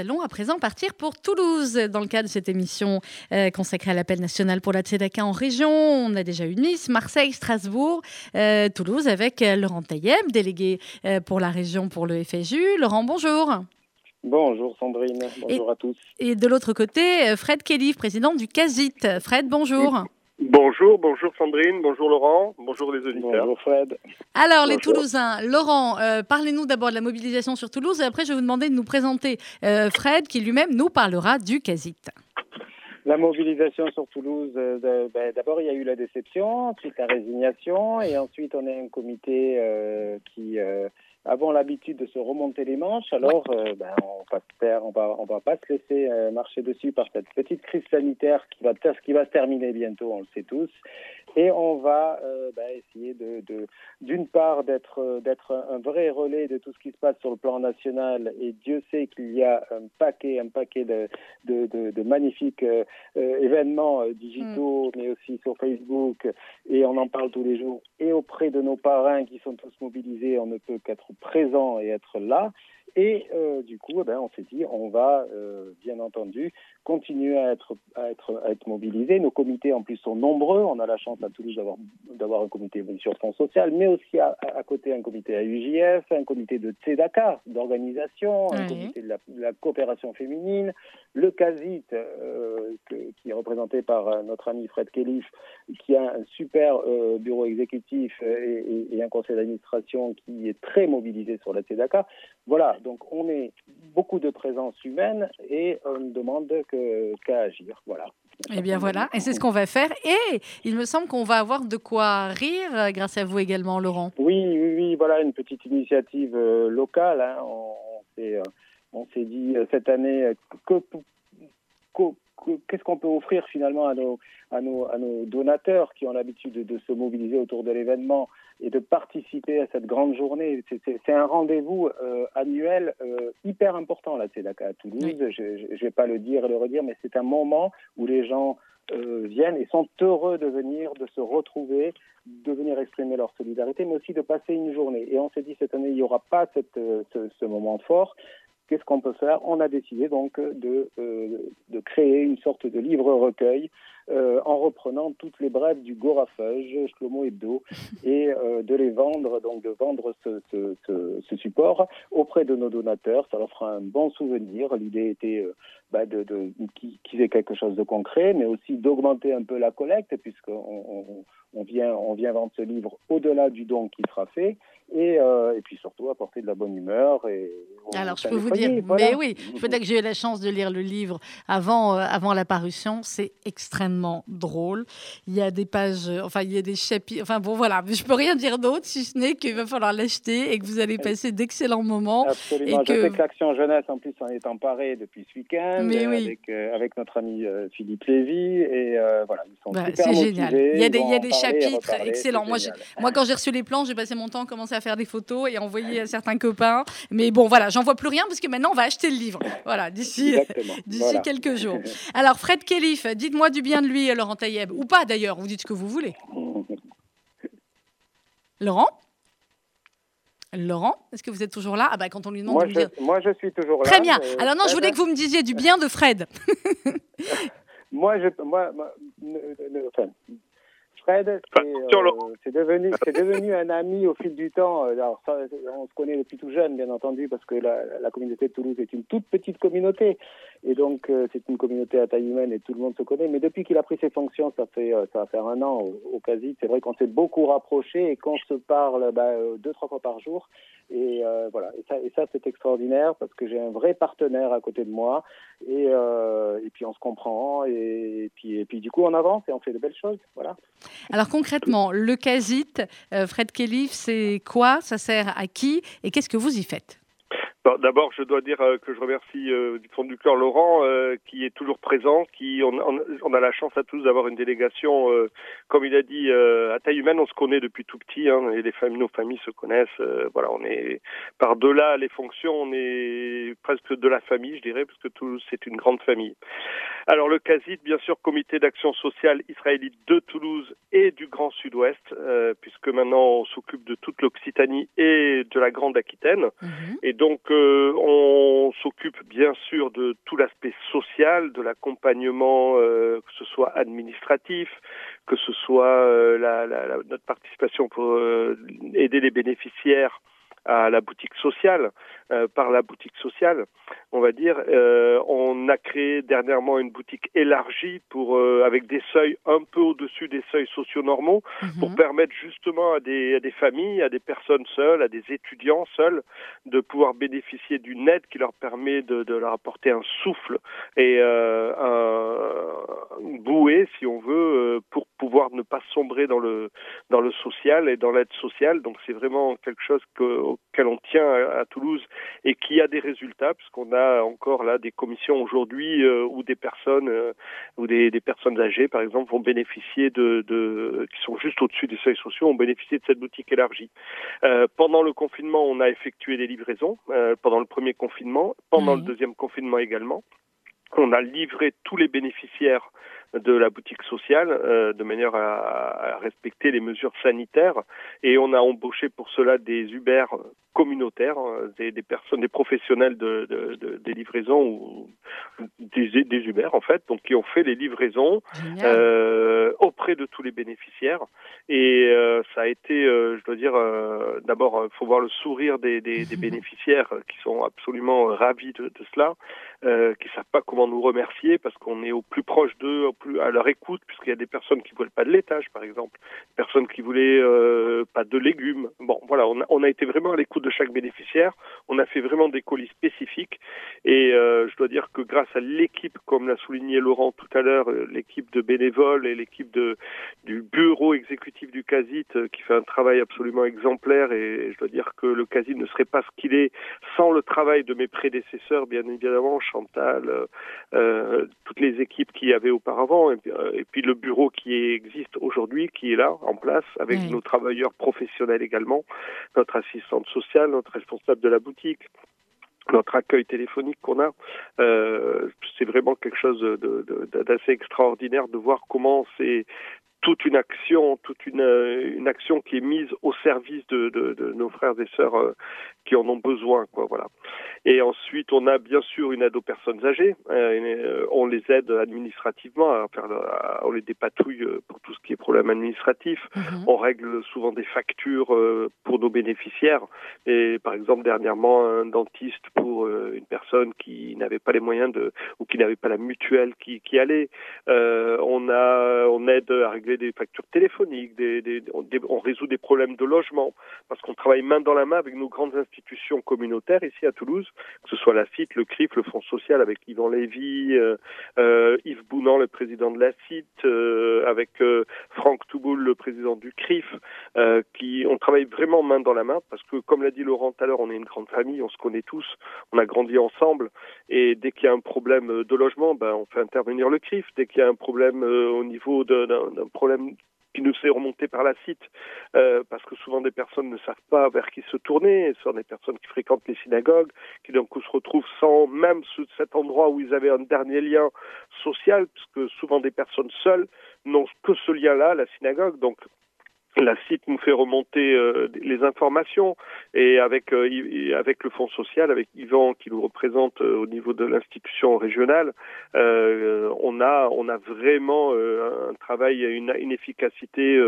Speaker 7: allons à présent partir pour Toulouse dans le cadre de cette émission euh, consacrée à l'appel national pour la Tzedaka en région. On a déjà eu Nice, Marseille, Strasbourg, euh, Toulouse avec euh, Laurent Taillem, délégué euh, pour la région pour le FSU. Laurent, bonjour.
Speaker 14: Bonjour Sandrine, bonjour à tous.
Speaker 7: Et de l'autre côté, Fred Kelly, président du CASIT. Fred, bonjour.
Speaker 15: Bonjour, bonjour Sandrine, bonjour Laurent, bonjour les auditeurs.
Speaker 14: Bonjour Fred.
Speaker 7: Alors, les. Toulousains, Laurent, euh, parlez-nous d'abord de la mobilisation sur Toulouse et après, je vais vous demander de nous présenter euh, Fred qui lui-même nous parlera du CASIT.
Speaker 14: La mobilisation sur Toulouse, euh, de- ben, d'abord il y a eu la déception, ensuite la résignation, et ensuite on est un comité euh, qui euh, avons l'habitude de se remonter les manches. Alors euh, ben, on va se faire- on va on va pas se laisser euh, marcher dessus par cette petite crise sanitaire qui va ter- qui va se terminer bientôt, on le sait tous, et on va euh, ben, essayer de de- d'une part d'être d'être un vrai relais de tout ce qui se passe sur le plan national, et Dieu sait qu'il y a un paquet un paquet de de, de, de magnifiques événements digitaux, mais aussi sur Facebook, et on en parle tous les jours. Et auprès de nos parrains qui sont tous mobilisés, on ne peut qu'être présent et être là. Et euh, du coup, eh ben, on s'est dit, on va euh, bien entendu continuer à être, à être, à être mobilisés. Nos comités en plus sont nombreux. On a la chance à Toulouse d'avoir, d'avoir un comité sûr fonds social, mais aussi à, côté un comité à UJF, un comité de Tzedaka, d'organisation, un comité de la, de la coopération féminine, le CASIT, euh, que- qui est représenté par euh, notre ami Fred Kellif, qui a un super euh, bureau exécutif euh, et, et- et un conseil d'administration qui est très mobilisé sur la Tzedaka. Voilà, donc on est beaucoup de présence humaine et on ne demande qu'à agir. Voilà.
Speaker 7: Eh bien voilà, et c'est ce qu'on va faire. Et il me semble qu'on va avoir de quoi rire euh, grâce à vous également, Laurent.
Speaker 14: Oui, oui, oui, voilà une petite initiative euh, locale. hein. On, on s'est, euh, on s'est dit euh, cette année que, que- que- qu'est-ce qu'on peut offrir finalement à nos, à nos, à nos donateurs qui ont l'habitude de, de se mobiliser autour de l'événement? Et de participer à cette grande journée. C'est, un rendez-vous euh, annuel euh, hyper important là, c'est à Toulouse. Je ne vais pas le dire et le redire, mais c'est un moment où les gens euh, viennent et sont heureux de venir, de se retrouver, de venir exprimer leur solidarité, mais aussi de passer une journée. Et on s'est dit cette année, il n'y aura pas cette, ce, ce moment fort. Qu'est-ce qu'on peut faire? On a décidé donc de, euh, de créer une sorte de livre-recueil euh, en reprenant toutes les brèves du Gorafeuge, Shlomo Hebdo, et euh, de les vendre, donc de vendre ce, ce, ce- ce support auprès de nos donateurs. Ça leur fera un bon souvenir. L'idée était euh, bah, de, de, qu'ils aient quelque chose de concret, mais aussi d'augmenter un peu la collecte, puisqu'on on, on vient, on vient vendre ce livre au-delà du don qui sera fait, et, euh, et puis surtout apporter de la bonne humeur. Et,
Speaker 7: Alors, je peux vous dire,
Speaker 14: voilà.
Speaker 7: mais oui, je peux dire que j'ai eu la chance de lire le livre avant, euh, avant la parution. C'est extrêmement extrêmement drôle. Il y a des pages, euh, enfin, il y a des chapitres. Enfin, bon, voilà. Je peux rien dire d'autre si ce n'est qu'il va falloir l'acheter et que vous allez passer d'excellents moments.
Speaker 14: Absolument.
Speaker 7: Et
Speaker 14: Je
Speaker 7: que...
Speaker 14: sais que l'Action Jeunesse, en plus, en est emparée depuis ce week-end
Speaker 7: Mais oui.
Speaker 14: avec, euh, avec notre ami euh, Philippe Lévy. Et euh, voilà, ils sont super
Speaker 7: c'est génial. Il y a des, y a chapitres excellents. Moi, quand j'ai reçu les plans, j'ai passé mon temps à commencer à faire des photos et à envoyer à certains copains. Mais bon, voilà, j'en vois plus rien parce que maintenant, on va acheter le livre. Voilà, d'ici
Speaker 14: Voilà.
Speaker 7: quelques jours. Alors, Fred Kellyf, dites-moi du bien de lui, Laurent Taïeb. Ou pas d'ailleurs, vous dites ce que vous voulez. Laurent? Laurent, est-ce que vous êtes toujours là? Ah bah quand on lui demande
Speaker 14: Moi
Speaker 7: de
Speaker 14: je,
Speaker 7: dire...
Speaker 14: moi, je suis toujours là.
Speaker 7: Très bien. Alors non, je voulais que vous me disiez du bien de Fred.
Speaker 14: Moi, je, moi, moi, ne- ne- enfin, Fred, c'est euh, devenu, c'est devenu un ami au fil du temps. Euh, Alors, ça, on se connaît depuis tout jeune, bien entendu, parce que la, la communauté de Toulouse est une toute petite communauté, et donc euh, c'est une communauté à taille humaine et tout le monde se connaît. Mais depuis qu'il a pris ses fonctions, ça fait, euh, ça va faire un an au, au quasi. C'est vrai qu'on s'est beaucoup rapprochés et qu'on se parle bah, euh, deux, trois fois par jour. Et voilà. Et ça, c'est extraordinaire parce que j'ai un vrai partenaire à côté de moi. Et, et puis on se comprend. Et, puis, et puis du coup, on avance et on fait de belles choses. Voilà.
Speaker 7: Alors concrètement, le CASIT, euh, Fred Kellyf, c'est quoi? Ça sert à qui? Et qu'est-ce que vous y faites?
Speaker 15: D'abord, je dois dire euh, que je remercie euh, du fond du cœur Laurent, euh, qui est toujours présent, qui on, on- on a la chance à tous d'avoir une délégation, euh, comme il a dit, euh, à taille humaine. On se connaît depuis tout petit, hein, et les familles, nos familles se connaissent. euh, voilà, on est par delà les fonctions, on est presque de la famille, je dirais, parce que Toulouse c'est une grande famille. Alors le CASIT, bien sûr, Comité d'action sociale israélite de Toulouse et du Grand Sud-Ouest, euh, puisque maintenant on s'occupe de toute l'Occitanie et de la Grande Aquitaine. Et donc on s'occupe bien sûr de tout l'aspect social, de l'accompagnement, euh, que ce soit administratif, que ce soit euh, notre participation pour euh, aider les bénéficiaires à la boutique sociale, euh, par la boutique sociale, on va dire. Euh, on a créé dernièrement une boutique élargie pour euh, avec des seuils un peu au-dessus des seuils sociaux normaux pour permettre justement à des, à des familles, à des personnes seules, à des étudiants seuls de pouvoir bénéficier d'une aide qui leur permet de, de leur apporter un souffle et un, une bouée, si on veut, pour pouvoir ne pas sombrer dans le dans le social et dans l'aide sociale. Donc c'est vraiment quelque chose que, auquel on tient à, à Toulouse et qui a des résultats, puisqu'on a encore là des commissions aujourd'hui euh, où des personnes euh, ou des, des personnes âgées, par exemple, vont bénéficier de, de qui sont juste au-dessus des seuils sociaux, ont bénéficié de cette boutique élargie. Euh, pendant le confinement, on a effectué des livraisons. pendant le premier confinement, pendant le deuxième confinement également. On a livré tous les bénéficiaires de la boutique sociale euh, de manière à, à respecter les mesures sanitaires. Et on a embauché pour cela des Uber communautaires, hein, des, des personnes, des professionnels de, de, de- des livraisons ou des, des Uber en fait, donc qui ont fait les livraisons euh, auprès de tous les bénéficiaires. Et euh, ça a été, euh, je dois dire, euh, d'abord il faut voir le sourire des, des, des bénéficiaires euh, qui sont absolument euh, ravis de, de cela, euh, qui savent pas comment nous remercier parce qu'on est au plus proche d'eux, plus à leur écoute, puisqu'il y a des personnes qui voulaient pas de laitage, par exemple, personnes qui voulaient euh, pas de légumes. Bon, voilà, on a, été vraiment à l'écoute de chaque bénéficiaire. On a fait vraiment des colis spécifiques et euh, je dois dire que grâce à l'équipe, comme l'a souligné Laurent tout à l'heure, euh, l'équipe de bénévoles et l'équipe du bureau exécutif du CASIT qui fait un travail absolument exemplaire et je dois dire que le CASIT ne serait pas ce qu'il est sans le travail de mes prédécesseurs, bien évidemment, Chantal, toutes les équipes qui y avait auparavant et, puis, euh, et puis le bureau qui existe aujourd'hui, qui est là en place avec
Speaker 16: Oui.
Speaker 15: nos travailleurs professionnels également, notre assistante sociale, notre responsable de la boutique notre accueil téléphonique qu'on a, euh, c'est vraiment quelque chose de- de- d'assez extraordinaire de voir comment c'est toute une action, toute une, euh, une action qui est mise au service de, de, de nos frères et sœurs euh, qui en ont besoin, quoi, voilà. Et ensuite, on a bien sûr une aide aux personnes âgées. Euh, on les aide administrativement, à faire, à- on les dépatouille pour tout ce qui est problème administratif. On règle souvent des factures euh, pour nos bénéficiaires. Et par exemple, dernièrement, un dentiste pour une personne qui n'avait pas les moyens de ou qui n'avait pas la mutuelle qui, qui allait. Euh, on a, on aide à régler des factures téléphoniques, on, résout des problèmes de logement, parce qu'on travaille main dans la main avec nos grandes institutions communautaires ici à Toulouse, que ce soit la CIT, le CRIF, le Fonds social avec Yvan Lévy, euh, euh, Yves Bounan, le président de la CIT, euh, avec Franck Touboul, le président du CRIF, on travaille vraiment main dans la main, parce que comme l'a dit Laurent tout à l'heure, on est une grande famille, on se connaît tous, on a grandi ensemble, et dès qu'il y a un problème de logement, ben, on fait intervenir le CRIF. Dès qu'il y a un problème au niveau d'un problème qui nous fait remonter par la site, euh, parce que souvent des personnes ne savent pas vers qui se tourner, ce sont des personnes qui fréquentent les synagogues, qui d'un coup se retrouvent sans même ce- cet endroit où ils avaient un dernier lien social, puisque souvent des personnes seules n'ont que ce lien-là, la synagogue. Donc la site nous fait remonter euh, les informations et avec euh, avec le Fonds social, avec Yvan qui nous représente euh, au niveau de l'institution régionale, euh, on a vraiment un travail une, une efficacité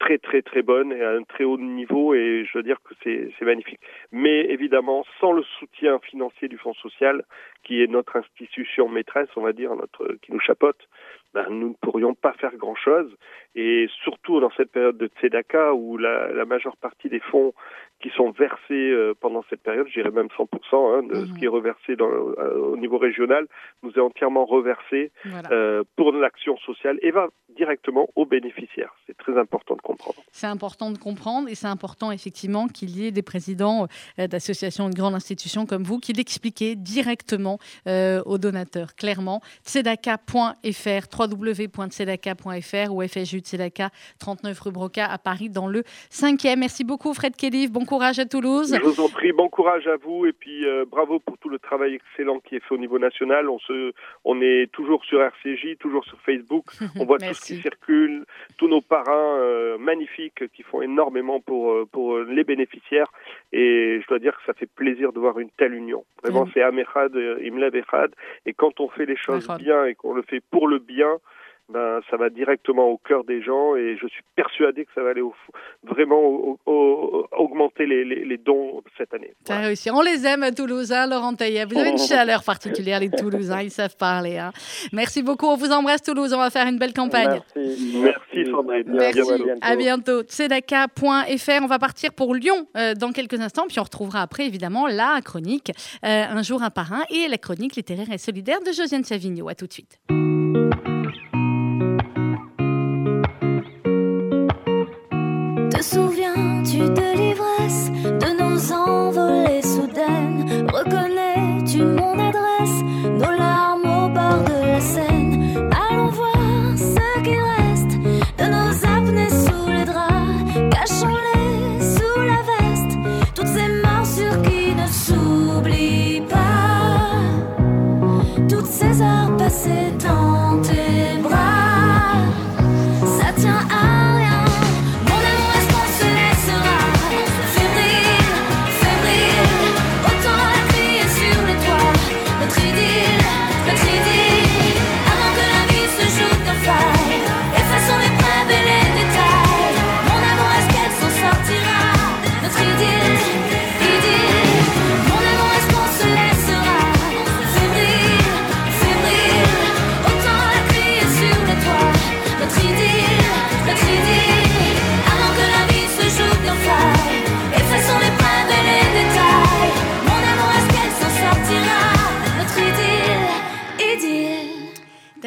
Speaker 15: très très très bonne et à un très haut niveau et je veux dire que c'est c'est magnifique. Mais évidemment, sans le soutien financier du Fonds social, qui est notre institution maîtresse, on va dire, notre qui nous chapeaute, ben, nous ne pourrions pas faire grand-chose. Et surtout dans cette période de Tzedaka, où la, la majeure partie des fonds qui sont versés euh, pendant cette période, je dirais même 100% hein, de ce qui est reversé dans, euh, au niveau régional, nous est entièrement reversé
Speaker 7: Voilà.
Speaker 15: euh, pour l'action sociale et va directement aux bénéficiaires. C'est très important de comprendre.
Speaker 7: C'est important de comprendre et c'est important effectivement qu'il y ait des présidents euh, d'associations de grandes institutions comme vous qui l'expliquaient directement aux donateurs, clairement. Tzedaka.fr, www.tzedaka.fr ou FSU Tzedaka, 39 rue Broca à Paris dans le 5e. Merci beaucoup Fred Kelly, bon courage à Toulouse.
Speaker 15: Je vous en prie, bon courage à vous et puis euh, bravo pour tout le travail excellent qui est fait au niveau national. On se, on est toujours sur RCJ, toujours sur Facebook. On voit tout ce qui circule, tous nos parrains euh, magnifiques qui font énormément pour euh, pour les bénéficiaires et je dois dire que ça fait plaisir de voir une telle union. Vraiment,
Speaker 16: Mm.
Speaker 15: c'est Amechad, euh, Echad et quand on fait les choses bien et qu'on le fait pour le bien. Ben, ça va directement au cœur des gens et je suis persuadé que ça va aller au, vraiment au- au- au- augmenter les, les, les dons cette année.
Speaker 7: Ça a réussi. On les aime à Toulouse, hein, Laurent Taillet. Vous avez une chaleur particulière, les Toulousains, ils savent parler. hein. Merci beaucoup, on vous embrasse Toulouse, on va faire une belle campagne.
Speaker 15: Merci, merci Sandrine.
Speaker 7: Merci,
Speaker 15: À bientôt.
Speaker 7: Tzedaka.fr, on va partir pour Lyon euh, dans quelques instants, puis on retrouvera après évidemment la chronique euh, Un jour un parrain et la chronique littéraire et solidaire de Josiane Savigno. À tout de suite.
Speaker 16: Souviens-tu de l'ivresse de nos envolées soudaines? Reconnais-tu mon adresse, nos larmes au bord de la Seine. Allons voir ce qu'il reste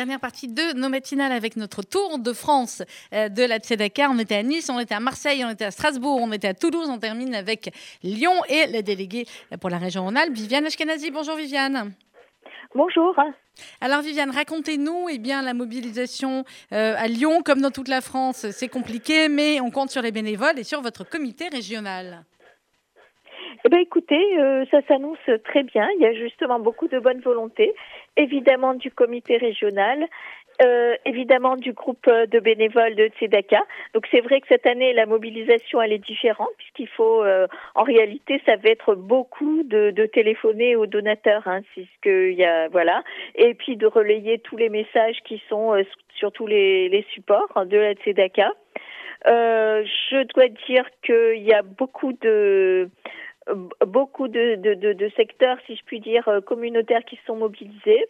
Speaker 7: Dernière partie de nos matinales avec notre tour de France euh, de la Tzedaka. On était à Nice, on était à Marseille, on était à Strasbourg, on était à Toulouse. On termine avec Lyon et les délégués pour la région Rhône-Alpes. Viviane Ashkenazi, bonjour Viviane.
Speaker 17: Bonjour.
Speaker 7: Alors Viviane, racontez-nous eh bien, la mobilisation euh, à Lyon, comme dans toute la France. C'est compliqué, mais on compte sur les bénévoles et sur votre comité régional.
Speaker 17: Eh ben, écoutez, euh, ça s'annonce très bien. Il y a justement beaucoup de bonne volonté, évidemment du comité régional, euh, évidemment du groupe euh, de bénévoles de Tzedaka. Donc c'est vrai que cette année, la mobilisation, elle est différente puisqu'il faut, euh, en réalité, ça va être beaucoup de, de téléphoner aux donateurs, hein, c'est ce que y a, voilà, et puis de relayer tous les messages qui sont euh, sur tous les, les supports de la Tzedaka. Euh, je dois dire qu'il y a beaucoup de beaucoup de, de, de, de secteurs, si je puis dire, euh, communautaires qui sont mobilisés.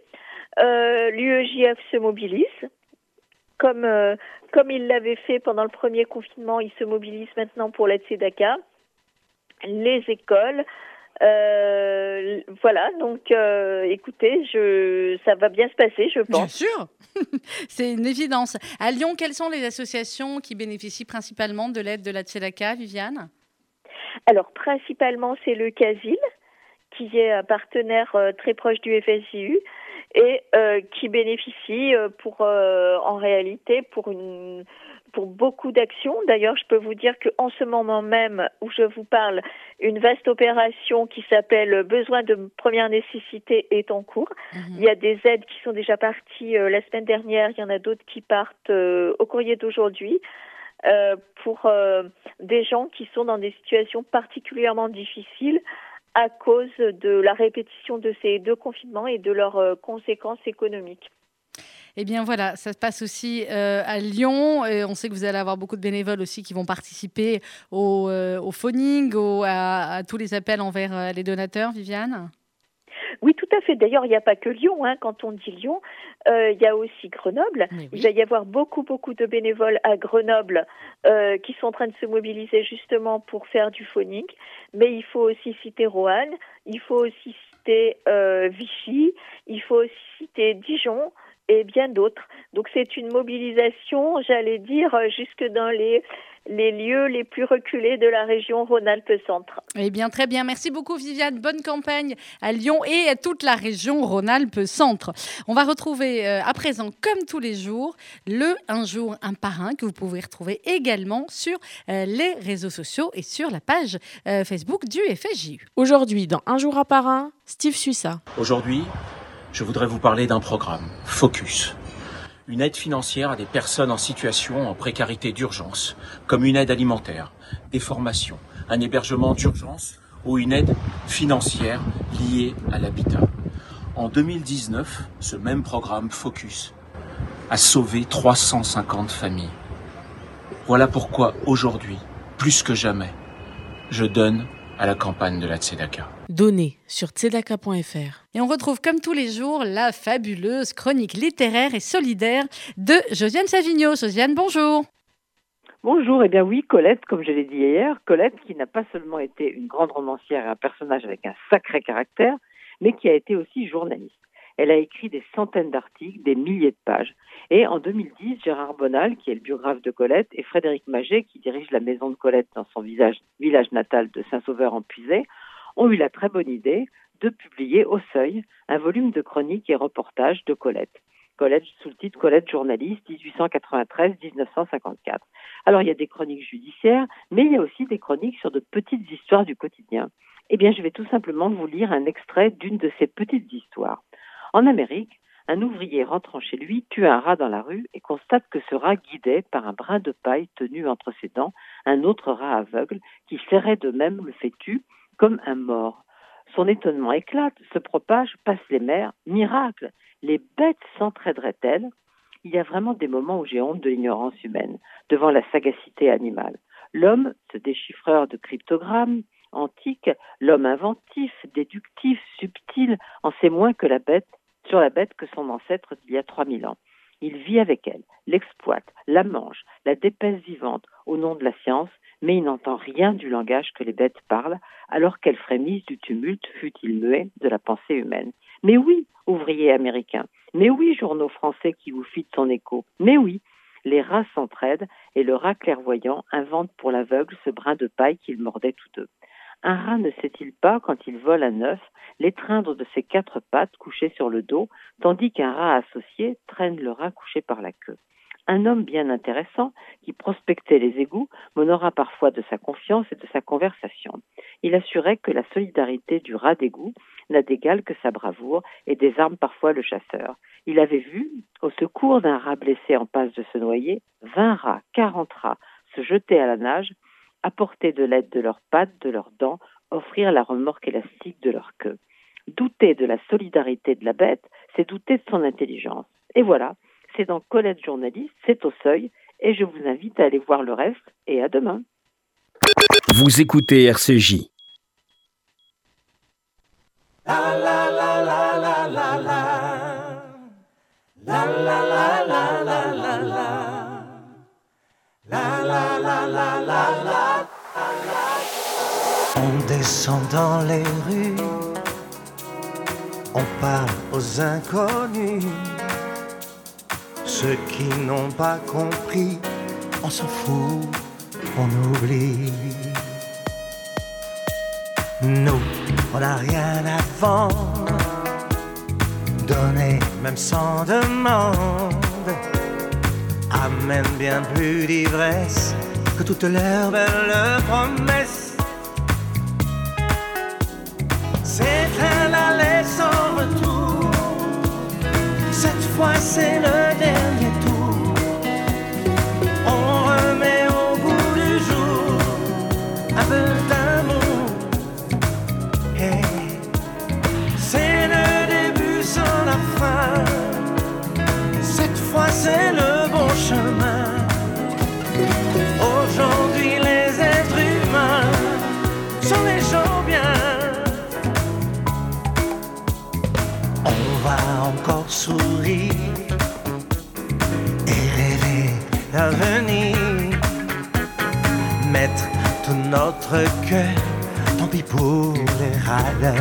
Speaker 17: Euh, L'UEJF se mobilise. comme, euh, comme il l'avait fait pendant le premier confinement, il se mobilise maintenant pour l'aide Tzedaka, les écoles. Euh, voilà, donc écoutez, je, ça va bien se passer, je pense.
Speaker 7: Bien sûr, c'est une évidence. À Lyon, quelles sont les associations qui bénéficient principalement de l'aide de la Tzedaka, Viviane?
Speaker 17: Alors, principalement, c'est le CASIL, qui est un partenaire euh, très proche du FSIU et euh, qui bénéficie euh, pour, euh, en réalité, pour une pour beaucoup d'actions. D'ailleurs, je peux vous dire qu'en ce moment même où je vous parle, une vaste opération qui s'appelle Besoins de première nécessité est en cours. Il y a des aides qui sont déjà parties euh, la semaine dernière, il y en a d'autres qui partent au courrier d'aujourd'hui. Euh, pour euh, des gens qui sont dans des situations particulièrement difficiles à cause de la répétition de ces deux confinements et de leurs euh, conséquences économiques.
Speaker 7: Eh bien voilà, ça se passe aussi à Lyon. On sait que vous allez avoir beaucoup de bénévoles aussi qui vont participer au, phoning, au- à, tous les appels envers les donateurs, Viviane?
Speaker 17: Oui, tout à fait. D'ailleurs, il n'y a pas que Lyon. Hein. Quand on dit Lyon, euh, il y a aussi Grenoble. Il va y avoir beaucoup, beaucoup de bénévoles à Grenoble euh, qui sont en train de se mobiliser justement pour faire du phoning. Mais il faut aussi citer Roanne, il faut aussi citer euh, Vichy, il faut aussi citer Dijon et bien d'autres. Donc c'est une mobilisation, j'allais dire, jusque dans les, les lieux les plus reculés de la région Rhône-Alpes-Centre.
Speaker 7: Eh bien, très bien. Merci beaucoup, Viviane. Bonne campagne à Lyon et à toute la région Rhône-Alpes-Centre. On va retrouver euh, à présent, comme tous les jours, le Un jour, un parrain que vous pouvez retrouver également sur euh, les réseaux sociaux et sur la page euh, Facebook du FSJU.
Speaker 18: Aujourd'hui, dans Un jour à parrain, Steve Suissa.
Speaker 19: Aujourd'hui, je voudrais vous parler d'un programme, Focus. Une aide financière à des personnes en situation en précarité d'urgence, comme une aide alimentaire, des formations, un hébergement d'urgence ou une aide financière liée à l'habitat. En 2019, ce même programme Focus a sauvé 350 familles. Voilà pourquoi aujourd'hui, plus que jamais, je donne à la campagne de la Tzedaka.
Speaker 18: Donnez sur tzedaka.fr.
Speaker 7: Et on retrouve comme tous les jours la fabuleuse chronique littéraire et solidaire de Josiane Savigno. Josiane, bonjour.
Speaker 20: Bonjour, eh bien oui, Colette, comme je l'ai dit hier, Colette qui n'a pas seulement été une grande romancière et un personnage avec un sacré caractère, mais qui a été aussi journaliste. Elle a écrit des centaines d'articles, des milliers de pages. Et en 2010, Gérard Bonal, qui est le biographe de Colette, et Frédéric Maget, qui dirige la maison de Colette dans son visage- village natal de Saint-Sauveur-en-Puisay, ont eu la très bonne idée de publier au seuil un volume de chroniques et reportages de Colette. Colette sous le titre Colette journaliste 1893-1954. Alors il y a des chroniques judiciaires, mais il y a aussi des chroniques sur de petites histoires du quotidien. Eh bien, je vais tout simplement vous lire un extrait d'une de ces petites histoires. En Amérique, un ouvrier rentrant chez lui tue un rat dans la rue et constate que ce rat guidait par un brin de paille tenu entre ses dents un autre rat aveugle qui serrait de même le fétu comme un mort. Son étonnement éclate, se propage, passe les mers. Miracle Les bêtes s'entraideraient-elles Il y a vraiment des moments où j'ai honte de l'ignorance humaine devant la sagacité animale. L'homme, ce déchiffreur de cryptogrammes antique, l'homme inventif, déductif, subtil, en sait moins que la bête, sur la bête que son ancêtre d'il y a 3000 ans. Il vit avec elle, l'exploite, la mange, la dépaisse vivante au nom de la science, mais il n'entend rien du langage que les bêtes parlent, alors qu'elles frémissent du tumulte, fut-il muet, de la pensée humaine. Mais oui, ouvriers américains, mais oui, journaux français qui vous fitent son écho, mais oui, les rats s'entraident et le rat clairvoyant invente pour l'aveugle ce brin de paille qu'ils mordaient tous deux. Un rat ne sait-il pas, quand il vole un œuf, l'étreindre de ses quatre pattes couchées sur le dos, tandis qu'un rat associé traîne le rat couché par la queue un homme bien intéressant qui prospectait les égouts m'honora parfois de sa confiance et de sa conversation. Il assurait que la solidarité du rat d'égout n'a d'égal que sa bravoure et désarme parfois le chasseur. Il avait vu, au secours d'un rat blessé en passe de se noyer, vingt rats, quarante rats se jeter à la nage, apporter de l'aide de leurs pattes, de leurs dents, offrir la remorque élastique de leur queue. Douter de la solidarité de la bête, c'est douter de son intelligence. Et voilà, c'est dans Colette Journaliste, c'est au seuil, et je vous invite à aller voir le reste, et à demain.
Speaker 1: Vous écoutez RCJ.
Speaker 11: On descend dans les rues, on parle aux inconnus ceux qui n'ont pas compris, on s'en fout, on oublie. Nous, on n'a rien à vendre, donner même sans demande, amène bien plus d'ivresse que toutes leurs belles promesses. C'est un aller sans retour. Cette fois, c'est le dernier notre cœur, tant pis pour les râleurs.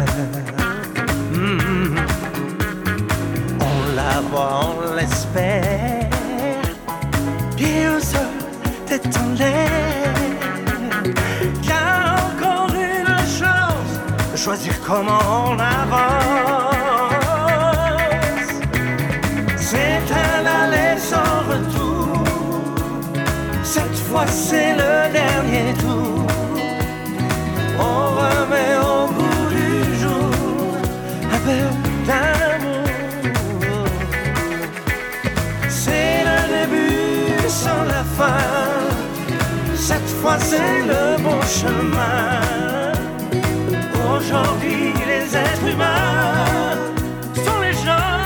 Speaker 11: Hmm. On la voit, on l'espère. Pieds au sol, tête en l'air. Car encore une chance de choisir comment on avance. C'est un aller sans retour. Cette fois, c'est Cette fois, c'est le bon chemin. Aujourd'hui, les êtres humains sont les gens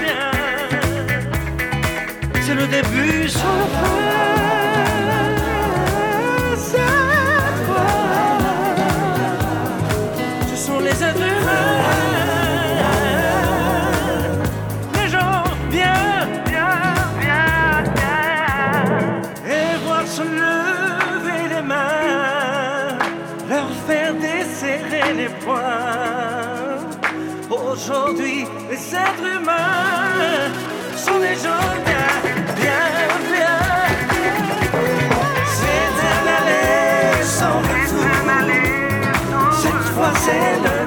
Speaker 11: bien. C'est le début sans la fin. Aujourd'hui, les êtres humains sont des gens bien, bien, bien. C'est un aller sans retour. Cette fois, c'est le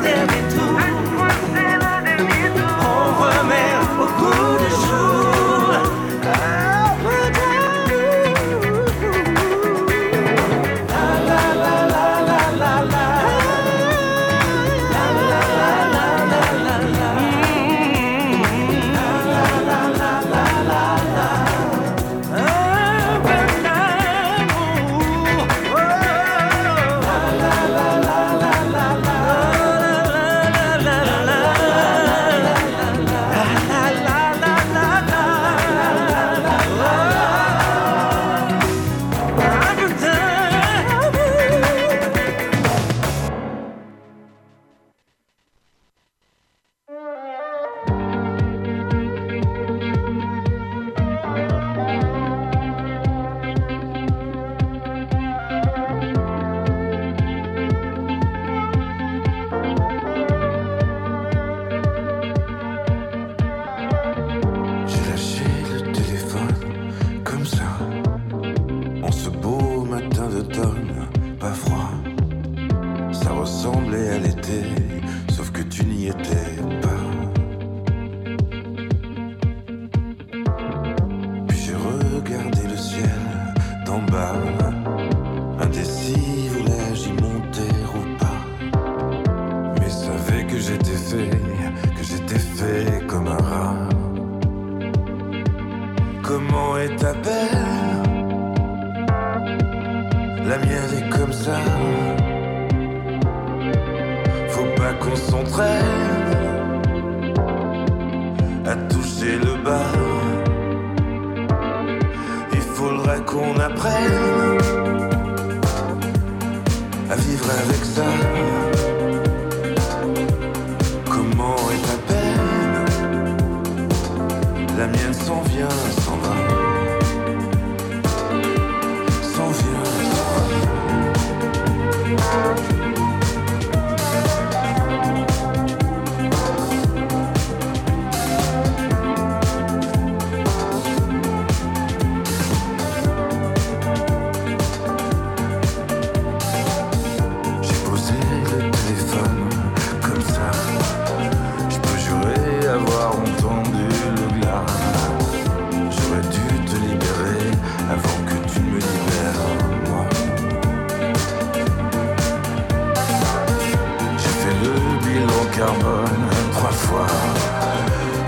Speaker 11: trois fois.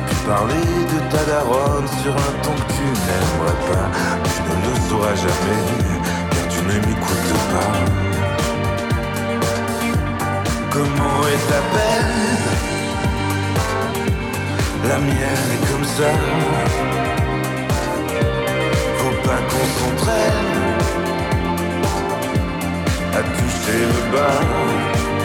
Speaker 11: Tu parlais de ta daronne sur un
Speaker 21: ton que tu n'aimerais pas. Tu ne le sauras jamais, car tu ne m'écoutes pas. Comment est ta peine La mienne est comme ça. Faut pas qu'on s'entraîne à toucher le bas.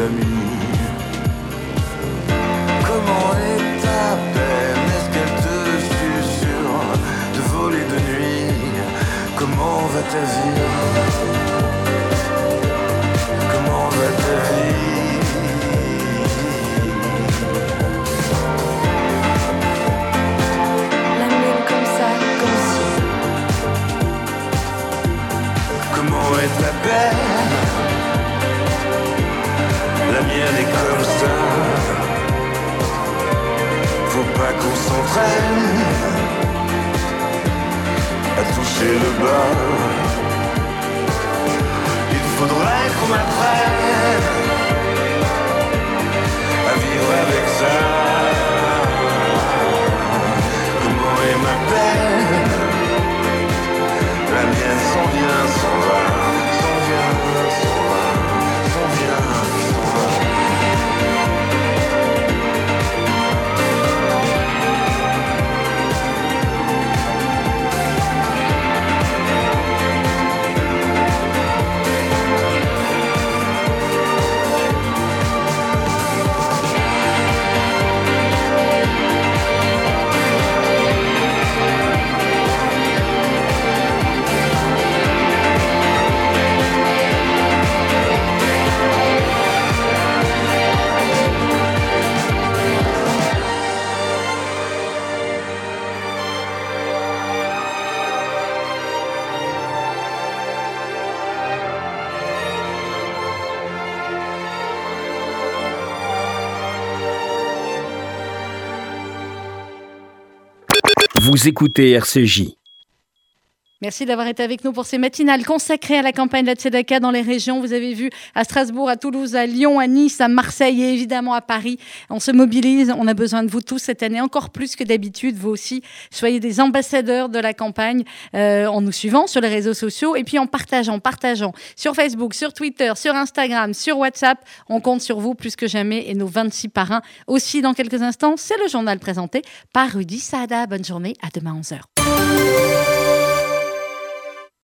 Speaker 21: Comment est ta peine? Est-ce qu'elle te susurre de voler de nuit? Comment va ta vie? Pas qu'on s'entraîne à toucher le bas. Il faudrait qu'on apprenne
Speaker 1: Écoutez RCJ.
Speaker 7: Merci d'avoir été avec nous pour ces matinales consacrées à la campagne de la Tzedaka dans les régions. Vous avez vu à Strasbourg, à Toulouse, à Lyon, à Nice, à Marseille et évidemment à Paris. On se mobilise, on a besoin de vous tous cette année encore plus que d'habitude. Vous aussi, soyez des ambassadeurs de la campagne euh, en nous suivant sur les réseaux sociaux et puis en partageant, partageant sur Facebook, sur Twitter, sur Instagram, sur WhatsApp. On compte sur vous plus que jamais et nos 26 parrains aussi dans quelques instants. C'est le journal présenté par Rudy Saada. Bonne journée, à demain 11h.